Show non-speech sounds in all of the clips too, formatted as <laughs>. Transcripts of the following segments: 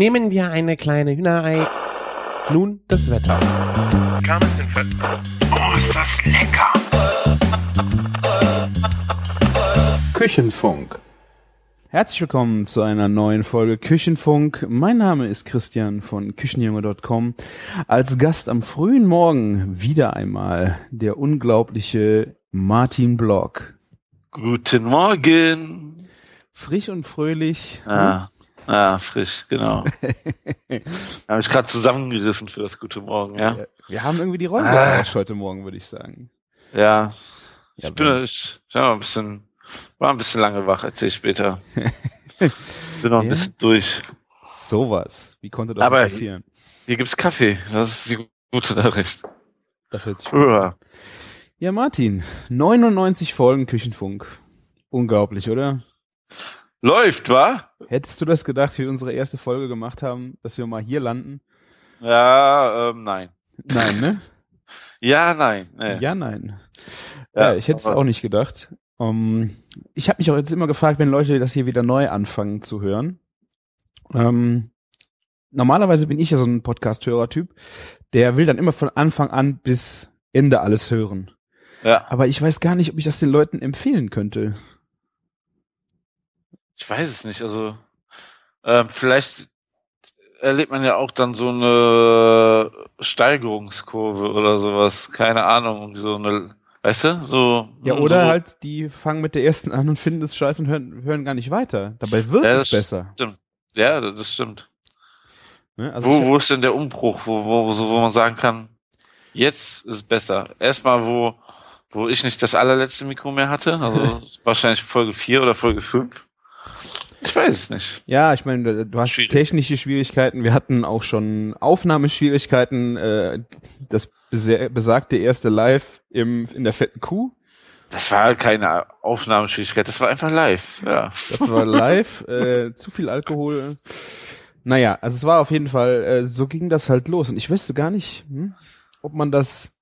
Nehmen wir eine kleine Hühnerei. Nun das Wetter. Oh, ist das lecker! Küchenfunk. Herzlich willkommen zu einer neuen Folge Küchenfunk. Mein Name ist Christian von Küchenjunge.com. Als Gast am frühen Morgen wieder einmal der unglaubliche Martin Block. Guten Morgen. Frisch und fröhlich. Ja, ja frisch, genau. <laughs> Habe ich gerade zusammengerissen für das Gute Morgen, ja. Wir haben irgendwie die Rollen Ah. heute Morgen, würde ich sagen. Ja. Ich Ja, bin, ich, ich war ein bisschen, war ein bisschen lange wach, erzähl ich später. <laughs> bin noch ein Ja? bisschen durch. Sowas. Wie konnte das Aber- passieren? Hier gibt's Kaffee. Das ist die gute Nachricht. Das hört sich Uah. Ja, Martin, 99 Folgen Küchenfunk. Unglaublich, oder? Läuft, wa? Hättest du das gedacht, wie wir unsere erste Folge gemacht haben, dass wir mal hier landen? Ja, ähm, nein. Nein, ne? <laughs> Ja, nein. Nee. Ja, nein. Ja, ich hätte es auch nicht gedacht. Ähm, ich habe mich auch jetzt immer gefragt, wenn Leute das hier wieder neu anfangen zu hören. Ähm, normalerweise bin ich ja so ein Podcast-Hörer-Typ, der will dann immer von Anfang an bis Ende alles hören. Ja, Aber ich weiß gar nicht, ob ich das den Leuten empfehlen könnte. Ich weiß es nicht. Also, ähm, vielleicht erlebt man ja auch dann so eine Steigerungskurve oder sowas. Keine Ahnung, so eine, weißt du, so. Ja, so, oder halt, die fangen mit der ersten an und finden es scheiße und hören, hören gar nicht weiter. Dabei wird Ja, es besser. Stimmt. Ja, das stimmt. Ne? Also wo, wo ist denn der Umbruch, wo, wo, so, wo man sagen kann, jetzt ist es besser? Erstmal, wo, wo ich nicht das allerletzte Mikro mehr hatte, also <laughs> wahrscheinlich Folge 4 oder Folge 5. Ich weiß es nicht. Ja, ich meine, du hast Schwierig. technische Schwierigkeiten. Wir hatten auch schon Aufnahmeschwierigkeiten. Äh, das besagte erste Live im, in der fetten Kuh. Das war keine Aufnahmeschwierigkeit, das war einfach live. Ja. Das war live. äh, zu viel Alkohol. Naja, also es war auf jeden Fall, äh, so ging das halt los. Und ich wüsste gar nicht, hm, ob man das.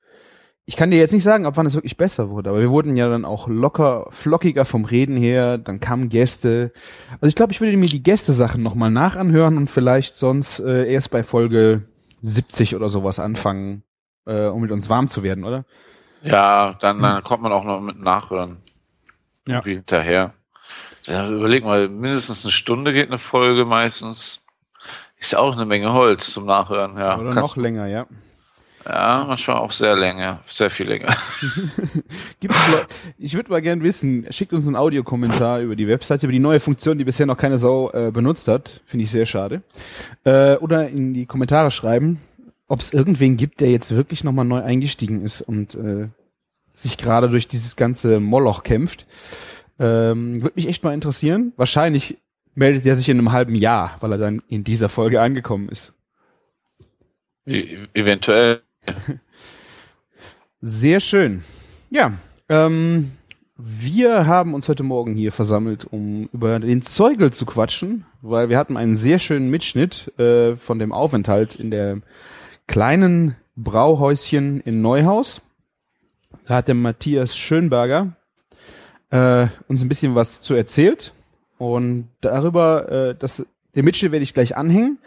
Ich kann dir jetzt nicht sagen, ob wann es wirklich besser wurde, aber wir wurden ja dann auch locker, flockiger vom Reden her, dann kamen Gäste. Also ich glaube, ich würde mir die Gästesachen nochmal nachanhören und vielleicht sonst äh, erst bei Folge 70 oder sowas anfangen, äh, um mit uns warm zu werden, oder? Ja, dann, dann kommt man auch noch mit Nachhören. Ja. Irgendwie hinterher. Ja, überleg mal, mindestens eine Stunde geht eine Folge meistens. Ist ja auch eine Menge Holz zum Nachhören, ja. oder Kannst- noch länger, ja. Ja, manchmal auch sehr länger, sehr viel länger. <laughs> Ich würde mal gern wissen, schickt uns einen Audiokommentar über die Webseite, über die neue Funktion, die bisher noch keine Sau äh, benutzt hat. Finde ich sehr schade. Äh, oder in die Kommentare schreiben, ob es irgendwen gibt, der jetzt wirklich nochmal neu eingestiegen ist und äh, sich gerade durch dieses ganze Moloch kämpft. Ähm, würde mich echt mal interessieren. Wahrscheinlich meldet er sich in einem halben Jahr, weil er dann in dieser Folge angekommen ist. Eventuell. Sehr schön. Ja, ähm, wir haben uns heute Morgen hier versammelt, um über den Zeugel zu quatschen, weil wir hatten einen sehr schönen Mitschnitt äh, von dem Aufenthalt in der kleinen Brauhäuschen in Neuhaus. Da hat der Matthias Schönberger äh, uns ein bisschen was zu erzählt und darüber, äh, das, den Mitschnitt werde ich gleich anhängen.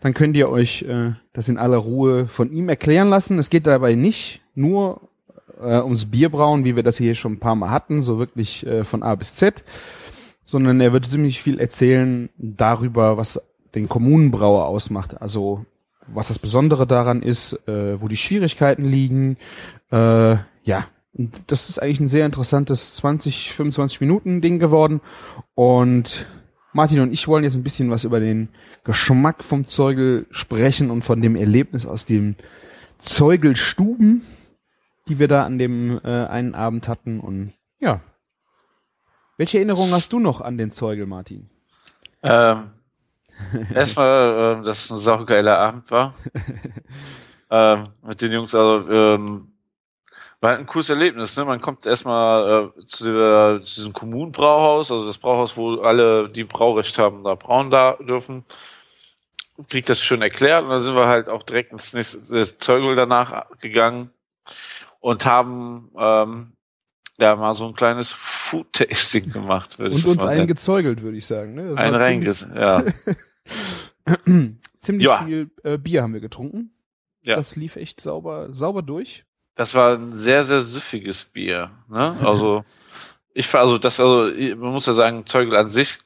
Dann könnt ihr euch äh, das in aller Ruhe von ihm erklären lassen. Es geht dabei nicht nur äh, ums Bierbrauen, wie wir das hier schon ein paar Mal hatten, so wirklich äh, von A bis Z, sondern er wird ziemlich viel erzählen darüber, was den Kommunenbrauer ausmacht. Also was das Besondere daran ist, äh, wo die Schwierigkeiten liegen. Äh, ja, das ist eigentlich ein sehr interessantes 20, 25 Minuten Ding geworden. Und Martin und ich wollen jetzt ein bisschen was über den Geschmack vom Zeugel sprechen und von dem Erlebnis aus den Zeugelstuben, die wir da an dem äh, einen Abend hatten. Und ja. Welche Erinnerungen hast du noch an den Zeugel, Martin? Ähm, erstmal, ähm, dass es ein saugeiler Abend war. <laughs> ähm, mit den Jungs, also ähm, war halt ein cooles Erlebnis, ne? Man kommt erstmal äh, zu, der, zu diesem Kommunenbrauhaus, also das Brauhaus, wo alle, die Braurecht haben, da brauen da dürfen. Kriegt das schön erklärt und dann sind wir halt auch direkt ins nächste Zeugel danach gegangen und haben ähm, ja mal so ein kleines Food-Tasting gemacht, würde ich Und das uns mal einen nennen. gezeugelt, würde ich sagen. Ne? Das Ein war reinges, ja. <clears throat> Ziemlich Ja. viel äh, Bier haben wir getrunken. Ja. Das lief echt sauber, sauber durch. Das war ein sehr, sehr süffiges Bier. Ne? Also, ich also das, also, man muss ja sagen, Zeugel an sich,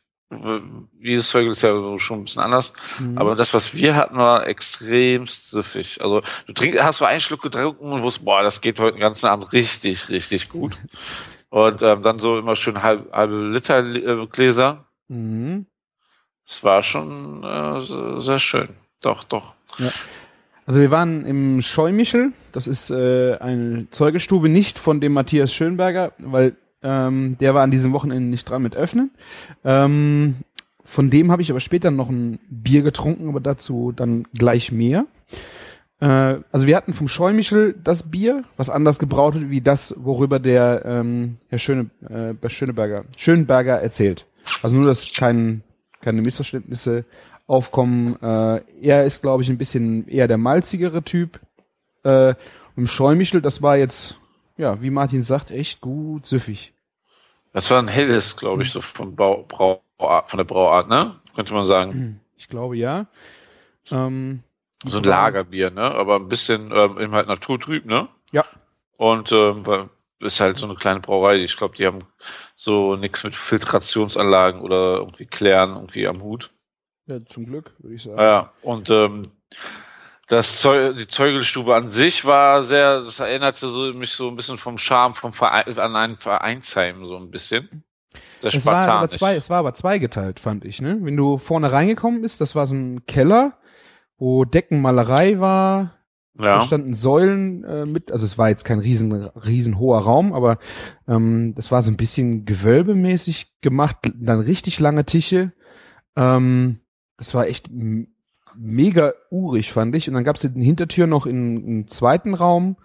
jedes Zeugel ist ja schon ein bisschen anders. Mhm. Aber das, was wir hatten, war extremst süffig. Also, du trinkst, hast so einen Schluck getrunken und wusstest, boah, das geht heute den ganzen Abend richtig, richtig gut. <laughs> Und ähm, dann so immer schön halb, halbe Liter äh, Gläser. Mhm. Es war schon äh, sehr- sehr schön. Doch, doch. Also wir waren im Scheumichel, das ist äh, eine Zeugestube nicht von dem Matthias Schönberger, weil ähm, der war an diesem Wochenende nicht dran mit Öffnen. Ähm, von dem habe ich aber später noch ein Bier getrunken, aber dazu dann gleich mehr. Äh, also wir hatten vom Scheumichel das Bier, was anders gebraut wird, wie das, worüber der ähm, Herr Schöne, äh, Schöneberger, Schönberger erzählt. Also nur, dass kein, keine Missverständnisse aufkommen. Äh, er ist, glaube ich, ein bisschen eher der malzigere Typ. Äh, und im Scheumichel, das war jetzt, ja, wie Martin sagt, echt gut süffig. Das war ein helles, glaube ich, so vom Bau, Brau, von der Brauart, ne? Könnte man sagen. <clears throat> Ich glaube, ja. Ähm, So ein Lagerbier, ne? Aber ein bisschen ähm, eben halt naturtrüb, ne? Ja. Und ähm, ist halt so eine kleine Brauerei. Ich glaube, die haben so nichts mit Filtrationsanlagen oder irgendwie Klären irgendwie am Hut. Ja, zum Glück, würde ich sagen. Ja, und ähm, das Zeu die Zeugelstube an sich war sehr, das erinnerte so, mich so ein bisschen vom Charme vom Verein, an ein Vereinsheim so ein bisschen. Sehr Es war, aber zwei, es war aber zweigeteilt, fand ich. Ne? Wenn du vorne reingekommen bist, das war so ein Keller, wo Deckenmalerei war. Da ja. standen Säulen äh, mit, also es war jetzt kein riesen, riesen hoher Raum, aber ähm, das war so ein bisschen gewölbemäßig gemacht, dann richtig lange Tische. Ähm, das war echt mega urig, fand ich. Und dann gab es eine Hintertür noch in, einen zweiten Raum.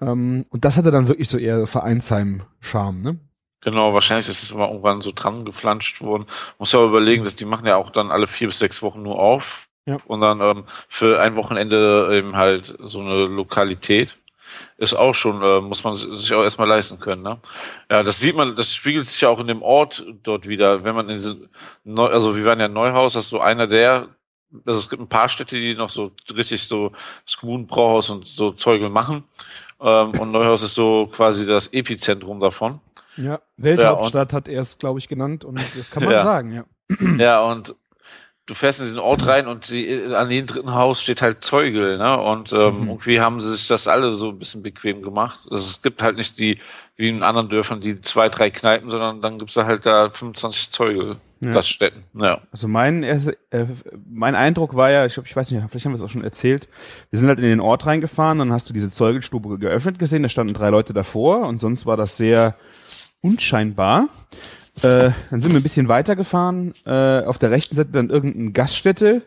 Ähm, und das hatte dann wirklich so eher Vereinsheim-Charme, ne? Genau, wahrscheinlich ist es immer irgendwann so dran geflanscht worden. Muss ja aber überlegen, dass die machen ja auch dann alle vier bis sechs Wochen nur auf. Ja. Und dann ähm, für ein Wochenende eben halt so eine Lokalität. Ist auch schon, äh, muss man sich auch erstmal leisten können, ne? Ja, das sieht man, das spiegelt sich ja auch in dem Ort dort wieder. Wenn man in diesen Neu also wir waren ja in Neuhaus, das ist so einer der, also es gibt ein paar Städte, die noch so richtig so das Kommunenbrauhaus und so Zeugel machen. Ähm, und Neuhaus ist so quasi das Epizentrum davon. Ja, Welthauptstadt hat er es, glaube ich, genannt und das kann man Ja. sagen, ja. Ja, und du fährst in diesen Ort rein und die, an jedem dritten Haus steht halt Zeugel, ne? Und ähm, Mhm. irgendwie haben sie sich das alle so ein bisschen bequem gemacht. Also es gibt halt nicht die, wie in anderen Dörfern, die zwei, drei Kneipen, sondern dann gibt's da halt da 25 Zeugel, Ja. Gaststätten. Ja. Also mein, erste- äh, mein Eindruck war ja, ich, ich weiß nicht, vielleicht haben wir es auch schon erzählt, wir sind halt in den Ort reingefahren, dann hast du diese Zeugelstube geöffnet gesehen, da standen drei Leute davor und sonst war das sehr unscheinbar. Äh, dann sind wir ein bisschen weitergefahren, äh, auf der rechten Seite dann irgendeine Gaststätte.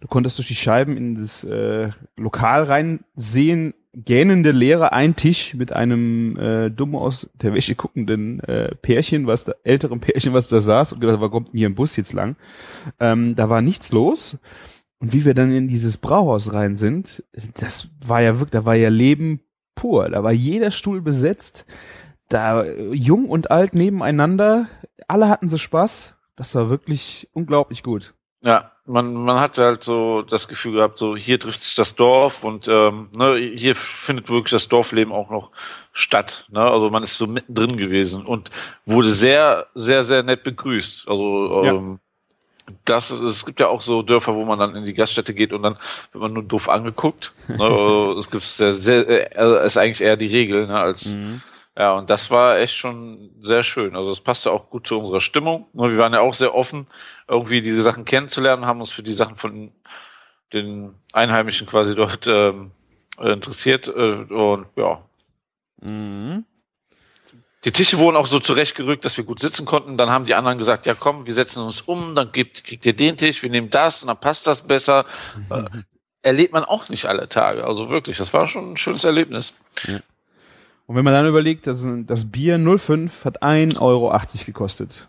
Du konntest durch die Scheiben in das äh, Lokal reinsehen, gähnende Leere, ein Tisch mit einem äh, dumm aus der Wäsche guckenden äh, Pärchen, was da, älteren Pärchen, was da saß und gedacht, wo kommt hier ein Bus jetzt lang? Ähm, da war nichts los. Und wie wir dann in dieses Brauhaus rein sind, das war ja wirklich, da war ja Leben pur. Da war jeder Stuhl besetzt. Da jung und alt nebeneinander. Alle hatten so Spaß. Das war wirklich unglaublich gut. Ja, man, man hat halt so das Gefühl gehabt, so hier trifft sich das Dorf und ähm, ne, hier findet wirklich das Dorfleben auch noch statt. Ne? Also man ist so mittendrin gewesen und wurde sehr, sehr, sehr nett begrüßt. Also Ja. ähm, das ist, es gibt ja auch so Dörfer, wo man dann in die Gaststätte geht und dann wird man nur doof angeguckt. Ne? <laughs> Also es gibt sehr, sehr, äh, also ist eigentlich eher die Regel, ne, als ja, und das war echt schon sehr schön. Also das passte auch gut zu unserer Stimmung. Ne, Wir waren ja auch sehr offen, irgendwie diese Sachen kennenzulernen, haben uns für die Sachen von den Einheimischen quasi dort ähm, interessiert. Äh, und ja, die Tische wurden auch so zurechtgerückt, dass wir gut sitzen konnten. Dann haben die anderen gesagt, ja komm, wir setzen uns um, dann gibt, kriegt ihr den Tisch, wir nehmen das und dann passt das besser. <laughs> Äh, erlebt man auch nicht alle Tage. Also wirklich, das war schon ein schönes Erlebnis. Und wenn man dann überlegt, dass das Bier 05 hat 1,80 Euro gekostet.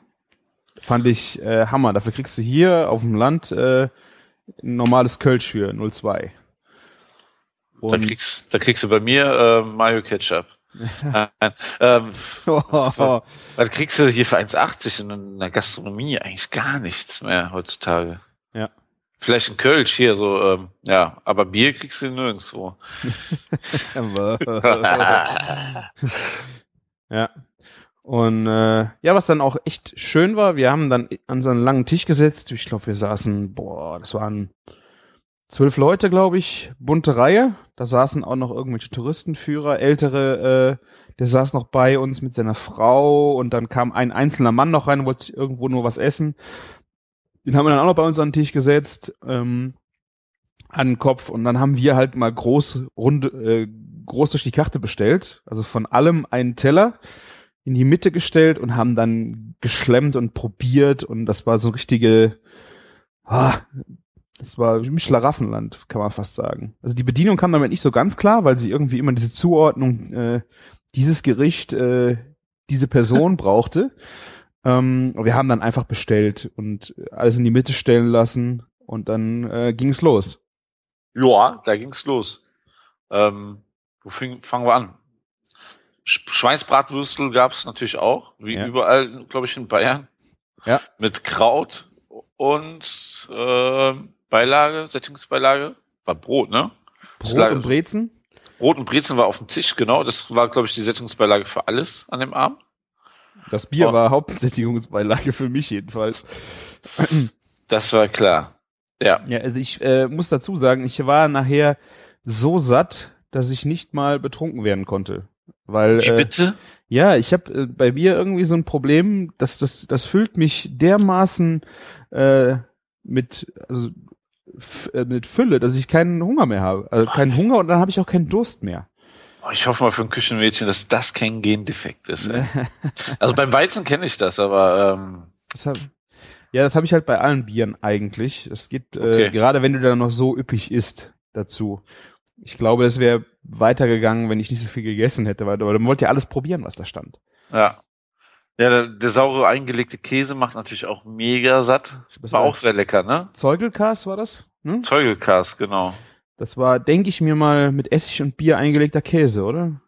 Fand ich äh, Hammer. Dafür kriegst du hier auf dem Land äh, ein normales Kölsch für 0,2. Da Und kriegst, da kriegst du bei mir äh, Mayo Ketchup. <laughs> Nein, ähm, was kriegst du hier für 1,80 und in der Gastronomie eigentlich gar nichts mehr heutzutage. Vielleicht ein Kölsch hier, so, ähm, ja, aber Bier kriegst du nirgendwo. <laughs> ja. Und äh, ja, was dann auch echt schön war, wir haben dann an so einen langen Tisch gesetzt. Ich glaube, wir saßen, boah, das waren zwölf Leute, glaube ich, bunte Reihe. Da saßen auch noch irgendwelche Touristenführer, ältere, äh, der saß noch bei uns mit seiner Frau und dann kam ein einzelner Mann noch rein und wollte irgendwo nur was essen. Den haben wir dann auch noch bei uns an den Tisch gesetzt, ähm, an den Kopf und dann haben wir halt mal groß, runde, äh, groß durch die Karte bestellt. Also von allem einen Teller in die Mitte gestellt und haben dann geschlemmt und probiert und das war so richtige, ah, das war wie Schlaraffenland, kann man fast sagen. Also die Bedienung kam damit nicht so ganz klar, weil sie irgendwie immer diese Zuordnung, äh, dieses Gericht, äh, diese Person <laughs> brauchte. Ähm, wir haben dann einfach bestellt und alles in die Mitte stellen lassen und dann äh, ging es los. Ja, da ging's los. Ähm, wo fing, fangen wir an? Schweinsbratwürstel gab's natürlich auch, wie ja. überall, glaube ich, in Bayern. Ja. Mit Kraut und äh, Beilage, Sättigungsbeilage. War Brot, ne? Brot lag, und Brezen? Brot und Brezen war auf dem Tisch, genau. Das war, glaube ich, die Sättigungsbeilage für alles an dem Abend. Das Bier oh. war Hauptsättigungsbeilage für mich jedenfalls. Das war klar. Ja. Ja, also ich äh, muss dazu sagen, ich war nachher so satt, dass ich nicht mal betrunken werden konnte. Weil, Wie äh, bitte? Ja, ich habe äh, bei mir irgendwie so ein Problem, dass das das füllt mich dermaßen äh, mit also äh, mit Fülle, dass ich keinen Hunger mehr habe, also keinen Hunger und dann habe ich auch keinen Durst mehr. Oh, ich hoffe mal für ein Küchenmädchen, dass das kein Gendefekt ist. Also beim Weizen kenne ich das, aber ähm, das hab, ja, das habe ich halt bei allen Bieren eigentlich. Es gibt okay. äh, gerade wenn du dann noch so üppig isst dazu. Ich glaube, es wäre weitergegangen, wenn ich nicht so viel gegessen hätte, weil, weil dann wollt ihr alles probieren, was da stand. Ja. Ja, der, der saure eingelegte Käse macht natürlich auch mega satt. War auch sehr lecker, ne? Zeugelkas war das? Hm? Zeugelkas, genau. Das war, denke ich mir mal, mit Essig und Bier eingelegter Käse, oder?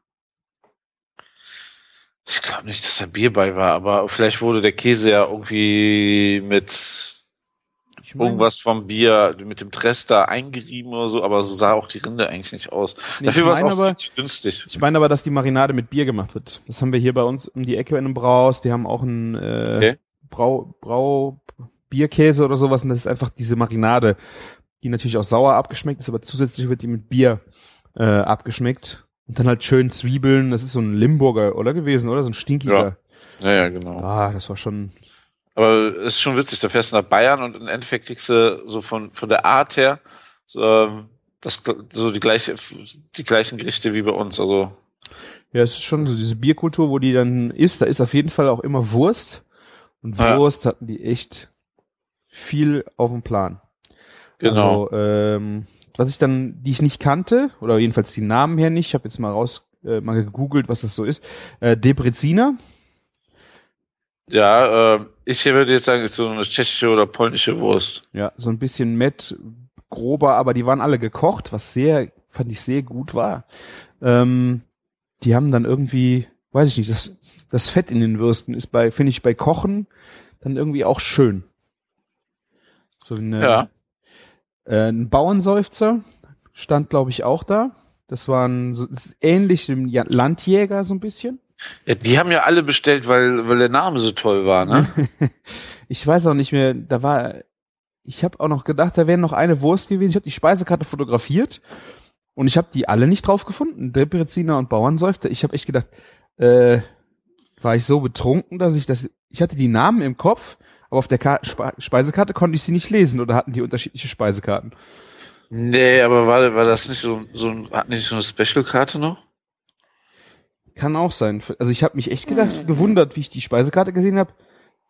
Ich glaube nicht, dass da Bier bei war, aber vielleicht wurde der Käse ja irgendwie mit ich mein, irgendwas vom Bier mit dem Tress da eingerieben oder so, aber so sah auch die Rinde eigentlich nicht aus. Nee, Dafür war es auch aber, günstig. Ich meine aber, dass die Marinade mit Bier gemacht wird. Das haben wir hier bei uns um die Ecke in einem Brauhaus. Die haben auch einen äh, okay. Brau, Brau Bierkäse oder sowas und das ist einfach diese Marinade, die natürlich auch sauer abgeschmeckt ist, aber zusätzlich wird die mit Bier äh, abgeschmeckt. Und dann halt schön Zwiebeln. Das ist so ein Limburger, oder gewesen, oder? So ein stinkiger. Ja, ja, ja genau. Ah, das war schon, aber es ist schon witzig, da fährst du nach Bayern und im Endeffekt kriegst du so von, von der Art her so, ähm, das, so die gleiche, die gleichen Gerichte wie bei uns, also. Ja, es ist schon so diese Bierkultur, wo die dann isst, da ist auf jeden Fall auch immer Wurst. Und Wurst ja. hatten die echt viel auf dem Plan. Genau. Also, ähm, was ich dann, die ich nicht kannte, oder jedenfalls die Namen her nicht, ich habe jetzt mal raus, äh, mal gegoogelt, was das so ist. Äh, Debrezina. Ja, äh, ich würde jetzt sagen, ist so eine tschechische oder polnische Wurst. Ja, so ein bisschen Met, grober, aber die waren alle gekocht, was sehr, fand ich sehr gut war. Ähm, die haben dann irgendwie, weiß ich nicht, das, das Fett in den Würsten ist bei, finde ich, bei Kochen dann irgendwie auch schön. So eine, ja. Äh, ein Bauernseufzer stand, glaube ich, auch da. Das waren so, das ähnlich dem Landjäger so ein bisschen. Ja, die haben ja alle bestellt, weil, weil der Name so toll war, ne? <laughs> ich weiß auch nicht mehr, da war, ich habe auch noch gedacht, da wäre noch eine Wurst gewesen. Ich habe die Speisekarte fotografiert und ich habe die alle nicht drauf gefunden. Depreziner und Bauernseufzer. Ich habe echt gedacht, äh, war ich so betrunken, dass ich das, ich hatte die Namen im Kopf, aber auf der Ka Spe Speisekarte konnte ich sie nicht lesen oder hatten die unterschiedliche Speisekarten. Nee, aber war, war das nicht so, so ein, hatten die nicht so eine Special-Karte noch? Kann auch sein. Also ich habe mich echt gedacht, mhm. gewundert, wie ich die Speisekarte gesehen habe.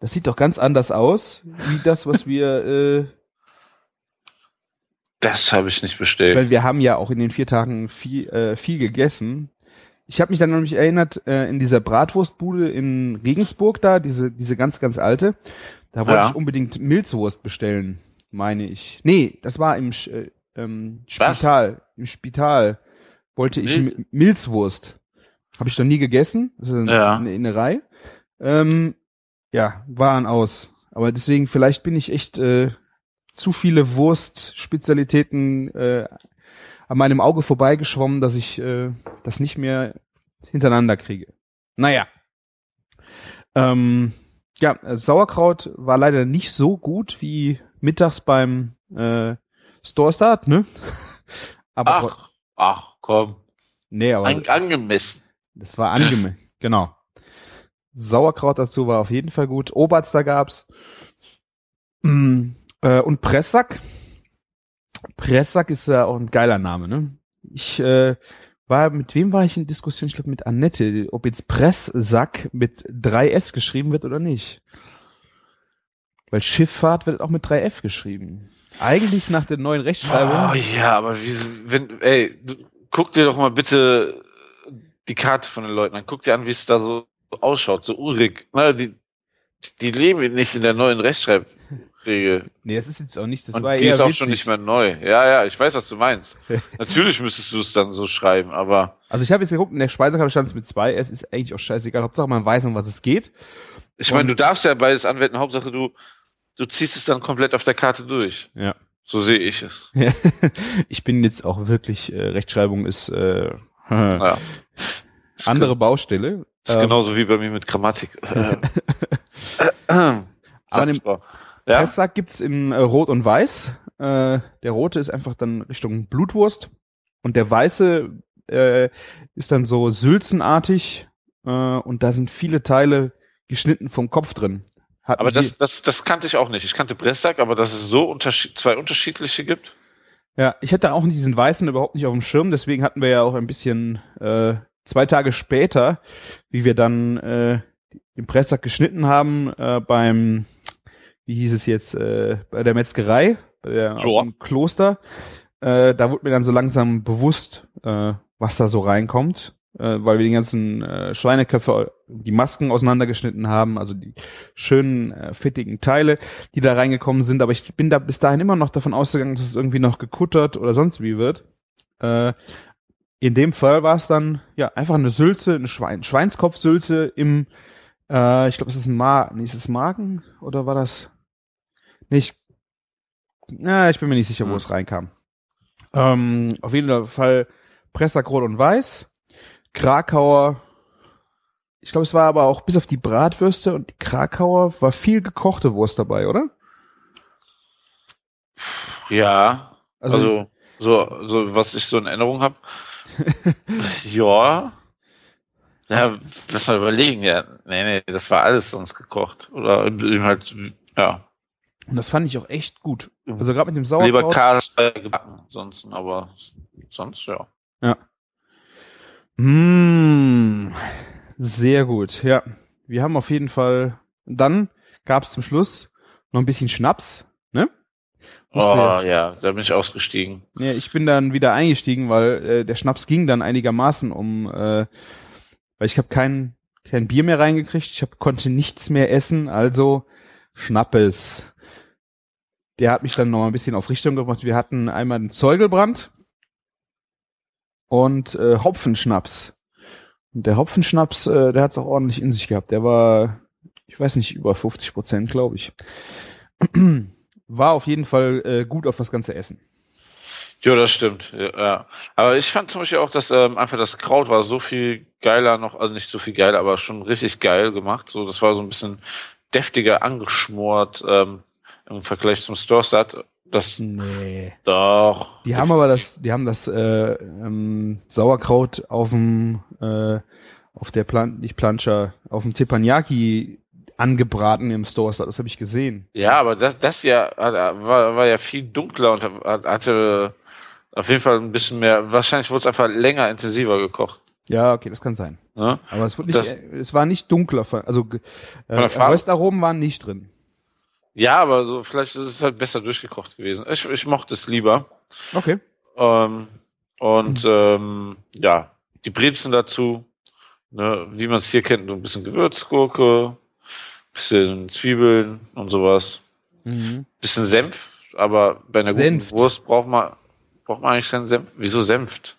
Das sieht doch ganz anders aus, wie das, was <laughs> wir. Äh, das habe ich nicht bestellt. Weil wir haben ja auch in den vier Tagen viel, äh, viel gegessen. Ich habe mich dann nämlich erinnert, äh, in dieser Bratwurstbude in Regensburg da, diese, diese ganz, ganz alte, da wollte ja. ich unbedingt Milzwurst bestellen, meine ich. Nee, das war im äh, ähm, Spital. Was? Im Spital wollte ich Mil Milzwurst. Habe ich noch nie gegessen. Das ist eine, ja. eine Innerei. Ähm, ja, waren aus. Aber deswegen, vielleicht bin ich echt äh, zu viele Wurstspezialitäten äh, an meinem Auge vorbeigeschwommen, dass ich äh, das nicht mehr hintereinander kriege. Naja. Ähm, ja, Sauerkraut war leider nicht so gut wie mittags beim äh, Store Start, ne? <laughs> Aber ach, ach, komm. Nee, aber. An, angemessen. Das war angemessen, <laughs> genau. Sauerkraut dazu war auf jeden Fall gut. Oberster gab's. Mm, äh, und Presssack. Presssack ist ja auch ein geiler Name, ne? Ich äh, war, mit wem war ich in Diskussion? Ich glaube mit Annette, ob jetzt Presssack mit 3S geschrieben wird oder nicht. Weil Schifffahrt wird auch mit 3F geschrieben. Eigentlich nach der neuen Rechtschreibung. Oh ja, aber wie, wenn, ey, du, guck dir doch mal bitte die Karte von den Leuten an. Guck dir an, wie es da so ausschaut, so urig. Na, die, die leben nicht in der neuen Rechtschreibregel. Nee, das ist jetzt auch nicht, das Und war die ist auch witzig. schon nicht mehr neu. Ja, ja, ich weiß, was du meinst. <laughs> Natürlich müsstest du es dann so schreiben, aber Also ich habe jetzt geguckt, in der Speisekarte stand es mit zwei S, ist eigentlich auch scheißegal. Hauptsache man weiß, um was es geht. ich meine, du darfst ja beides anwenden. Hauptsache du, du ziehst es dann komplett auf der Karte durch. Ja. So sehe ich es. <laughs> ich bin jetzt auch wirklich, äh, Rechtschreibung ist äh, Ja. <laughs> Ist andere Baustelle. Ist Ähm, genauso wie bei mir mit Grammatik. Aber den- Satzbau. Ja? Presssack gibt's in äh, Rot und Weiß. Äh, der rote ist einfach dann Richtung Blutwurst und der weiße äh, ist dann so sülzenartig äh, und da sind viele Teile geschnitten vom Kopf drin. Hatten Aber das, das, das kannte ich auch nicht. Ich kannte Pressack, aber dass es so unterschied zwei unterschiedliche gibt. Ja, ich hatte auch diesen weißen überhaupt nicht auf dem Schirm, deswegen hatten wir ja auch ein bisschen äh, zwei Tage später, wie wir dann äh, den Pressack geschnitten haben äh, beim, wie hieß es jetzt, äh, bei der Metzgerei, bei der, dem Kloster. Äh, da wurde mir dann so langsam bewusst, äh, was da so reinkommt, äh, weil wir die ganzen äh, Schweineköpfe, die Masken auseinandergeschnitten haben, also die schönen, äh, fettigen Teile, die da reingekommen sind. Aber ich bin da bis dahin immer noch davon ausgegangen, dass es irgendwie noch gekuttert oder sonst wie wird. Äh, in dem Fall war es dann ja einfach eine Sülze, eine Schwein Schweinskopfsülze im, äh, ich glaube, es ist ein Ma nee, ist es Magen oder war das? Nicht. Na, ich bin mir nicht sicher, wo Hm. es reinkam. Ähm, auf jeden Fall Pressack Rot und Weiß, Krakauer. Ich glaube, es war aber auch bis auf die Bratwürste und die Krakauer war viel gekochte Wurst dabei, oder? Ja. Also- Also, so, so, was ich so in Erinnerung habe. <laughs> ja. Ja, lass mal überlegen, ja. Nee, nee, das war alles sonst gekocht. Oder eben halt, ja. Und das fand ich auch echt gut. Also gerade mit dem Lieber Sauerkraut. Kars gebacken, sonst, aber sonst, ja. Ja. Mmh, sehr gut, ja. Wir haben auf jeden Fall. Dann gab es zum Schluss noch ein bisschen Schnaps, ne? Oh, ja- ja, da bin ich ausgestiegen. Ja, ich bin dann wieder eingestiegen, weil äh, der Schnaps ging dann einigermaßen um, äh, weil ich habe kein kein Bier mehr reingekriegt, ich hab, konnte nichts mehr essen, also Schnappes. Der hat mich dann noch ein bisschen auf Richtung gebracht. Wir hatten einmal den Zeugelbrand und äh, Hopfenschnaps. Und der Hopfenschnaps, äh, der hat's auch ordentlich in sich gehabt. Der war, ich weiß nicht, über 50 Prozent, glaube ich. <clears throat> War auf jeden Fall äh, gut auf das ganze Essen. Ja, das stimmt. Ja. Aber ich fand zum Beispiel auch, dass ähm, einfach das Kraut war so viel geiler noch, also nicht so viel geiler, aber schon richtig geil gemacht. So, das war so ein bisschen deftiger angeschmort ähm, im Vergleich zum Store Start. Das Nee. doch. Die haben aber das, die haben das äh, ähm, Sauerkraut auf dem, äh, auf der Plan, nicht Plancha, auf dem Teppanyaki angebraten im Store. Das habe ich gesehen. Ja, aber das, das ja war, war ja viel dunkler und hat- hatte auf jeden Fall ein bisschen mehr. Wahrscheinlich wurde es einfach länger intensiver gekocht. Ja, okay, das kann sein. Ne? Aber es wurde nicht, Das- äh, es war nicht dunkler, also äh? Röstaromen waren nicht drin. Ja, aber so vielleicht ist es halt besser durchgekocht gewesen. Ich, ich mochte es lieber. Okay. Ähm, und ähm, ja, die Brezen dazu, ne, wie man es hier kennt, so ein bisschen Gewürzgurke, bisschen Zwiebeln und sowas. Mhm. Bisschen Senf, aber bei einer Senft. guten Wurst braucht man, braucht man eigentlich keinen Senf. Wieso Senft?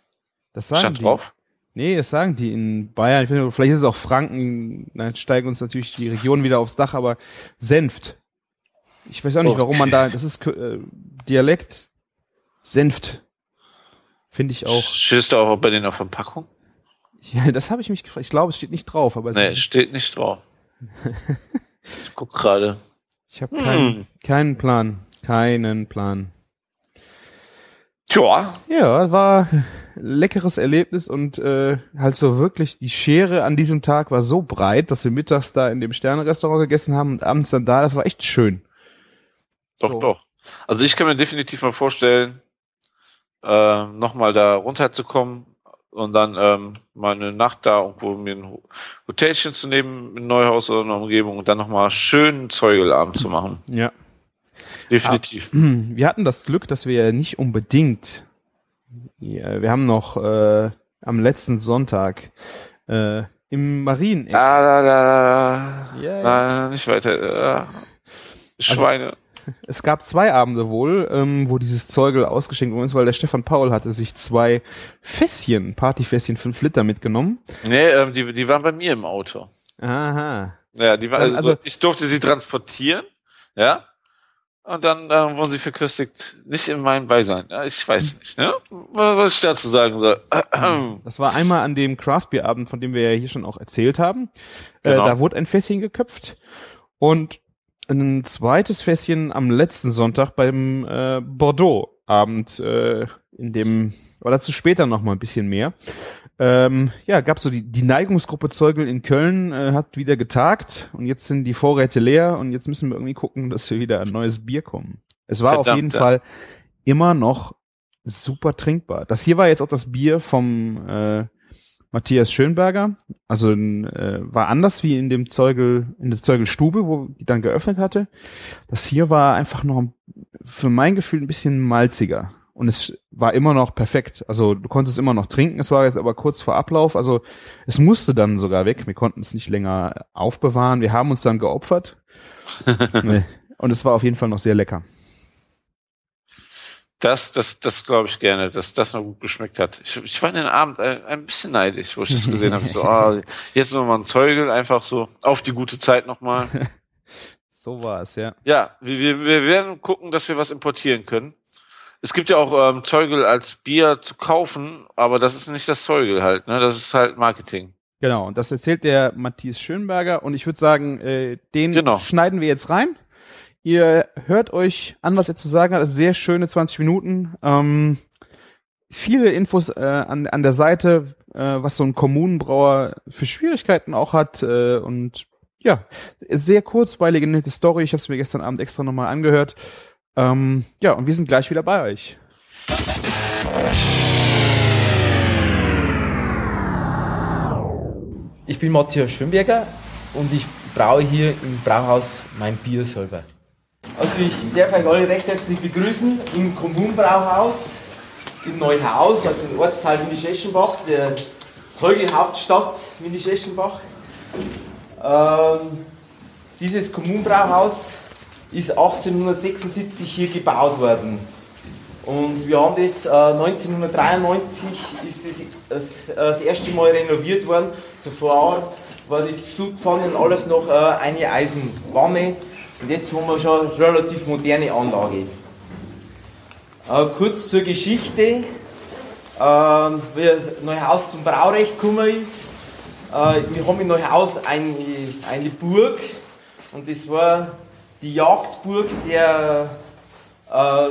Das sagen Stand die. drauf? Nee, das sagen die in Bayern. Ich weiß nicht, vielleicht ist es auch Franken. Dann steigen uns natürlich die Region wieder aufs Dach, aber Senft. Ich weiß auch nicht, warum man da, das ist äh, Dialekt Senft. Finde ich auch. Stehst du auch bei denen auf Verpackung? Ja, das habe ich mich gefragt. Ich glaube, es steht nicht drauf, aber es Nee, ist, steht nicht drauf. <laughs> ich guck gerade. ich habe keinen, Hm. keinen Plan. Keinen Plan. Tja, Ja, war ein leckeres Erlebnis und äh, halt so wirklich die Schere an diesem Tag war so breit, dass wir mittags da in dem Sterne-Restaurant gegessen haben und abends dann da. Das war echt schön. doch, So. doch. Also ich kann mir definitiv mal vorstellen, ähm, nochmal da runterzukommen und dann ähm, mal eine Nacht da irgendwo mir ein Ho- Hotelchen zu nehmen in Neuhaus oder in der Umgebung und dann nochmal schön einen Zeugelabend zu machen. Ja. Definitiv. <clears throat> Wir hatten das Glück, dass wir nicht unbedingt. Ja, wir haben noch äh, am letzten Sonntag äh, im Marieneck. Ah, da, da, da. Ja, ja. Nein, nicht weiter. Äh, Schweine. Es gab zwei Abende wohl, ähm, wo dieses Zeugel ausgeschenkt worden ist, weil der Stefan Paul hatte sich zwei Fässchen, Partyfässchen 5 Liter mitgenommen. nee, ähm, die, die waren bei mir im Auto. Aha. Ja, die war, Dann, also, also- ich durfte sie transportieren, ja. Und dann ähm, wurden sie verköstigt, nicht in meinem Beisein. Ja, ich weiß nicht, ne? Was was ich dazu sagen soll. <clears throat> Das war einmal an dem Craftbeer-Abend, von dem wir ja hier schon auch erzählt haben. Äh, Genau. da wurde ein Fässchen geköpft und ein zweites Fässchen am letzten Sonntag beim äh, Bordeaux-Abend, äh, in dem, aber dazu später noch mal ein bisschen mehr. Ähm, ja, gab so die, die Neigungsgruppe Zeugel in Köln äh, hat wieder getagt und jetzt sind die Vorräte leer und jetzt müssen wir irgendwie gucken, dass wir wieder ein neues Bier kommen. Es war auf Verdammt, jeden ja. Fall immer noch super trinkbar. Das hier war jetzt auch das Bier vom äh, Matthias Schönberger. Also äh, war anders wie in dem Zeugel, in der Zeugelstube, wo die dann geöffnet hatte. Das hier war einfach noch für mein Gefühl ein bisschen malziger. Und es war immer noch perfekt. Also du konntest es immer noch trinken. Es war jetzt aber kurz vor Ablauf. Also es musste dann sogar weg. Wir konnten es nicht länger aufbewahren. Wir haben uns dann geopfert. <laughs> Und es war auf jeden Fall noch sehr lecker. Das, das, das glaube ich gerne, dass das noch gut geschmeckt hat. Ich, ich war den Abend ein, ein bisschen neidisch, wo ich das gesehen habe. So, <laughs> ah, jetzt nochmal ein Zeugel, einfach so auf die gute Zeit nochmal. <laughs> So war es, ja. Ja, wir, wir, wir werden gucken, dass wir was importieren können. Es gibt ja auch ähm, Zeugel als Bier zu kaufen, aber das ist nicht das Zeugel halt, ne? Das ist halt Marketing. Genau, und das erzählt der Matthias Schönberger und ich würde sagen, äh, den Genau. schneiden wir jetzt rein. Ihr hört euch an, was er zu sagen hat. Das ist sehr schöne 20 Minuten. Ähm, viele Infos äh, an, an der Seite, äh, was so ein Kommunenbrauer für Schwierigkeiten auch hat. Äh, und ja, sehr kurzweilige, nette Story. Ich habe es mir gestern Abend extra nochmal angehört. Ähm, ja, und wir sind gleich wieder bei euch. Ich bin Matthias Schönberger und ich braue hier im Brauhaus mein Bier selber. Also ich darf euch alle recht herzlich begrüßen im Kommunbrauhaus in Neuhaus, also im Ortsteil Minischeschenbach, der Zeugelhauptstadt Minischeschenbach. Ähm, dieses Kommunbrauhaus ist 1876 hier gebaut worden. Und wir haben das äh, 1993 ist das, das, das erste Mal renoviert worden. Zuvor war die Zugpfanne und alles noch äh, eine Eisenwanne. Und jetzt haben wir schon eine relativ moderne Anlage. Äh, kurz zur Geschichte. Äh, wie das Neuhaus zum Braurecht gekommen ist. Äh, wir haben in Neuhaus eine, eine Burg und das war die Jagdburg der äh,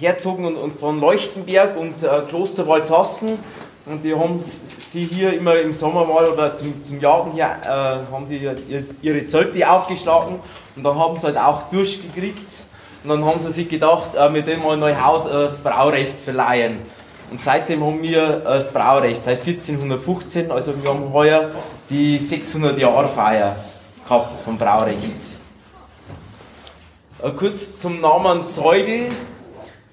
Herzogen und, und von Leuchtenberg und äh, Kloster Walzhassen. Und die haben sie hier immer im Sommer mal oder zum, zum Jagen hier, äh, haben die ihr- ihre Zelte aufgeschlagen und dann haben sie halt auch durchgekriegt. Und dann haben sie sich gedacht, äh, mit dem mal Neuhaus äh, das Braurecht verleihen. Und seitdem haben wir äh, das Braurecht, seit 1415, also wir haben heuer die 600 Jahre Feier gehabt vom Braurecht. Äh, kurz zum Namen Zeugel.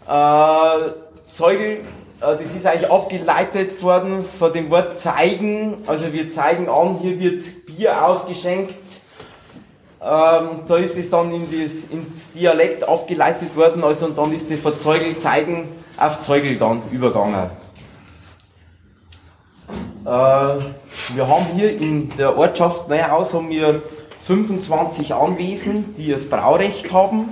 Äh, Zeugel, äh, das ist eigentlich abgeleitet worden von dem Wort zeigen. Also wir zeigen an, hier wird Bier ausgeschenkt. Ähm, da ist es dann in das, ins Dialekt abgeleitet worden, also und dann ist es von Zeugel zeigen auf Zeugel dann übergegangen. Äh, wir haben hier in der Ortschaft Neuhaus haben wir 25 Anwesen, die das Braurecht haben.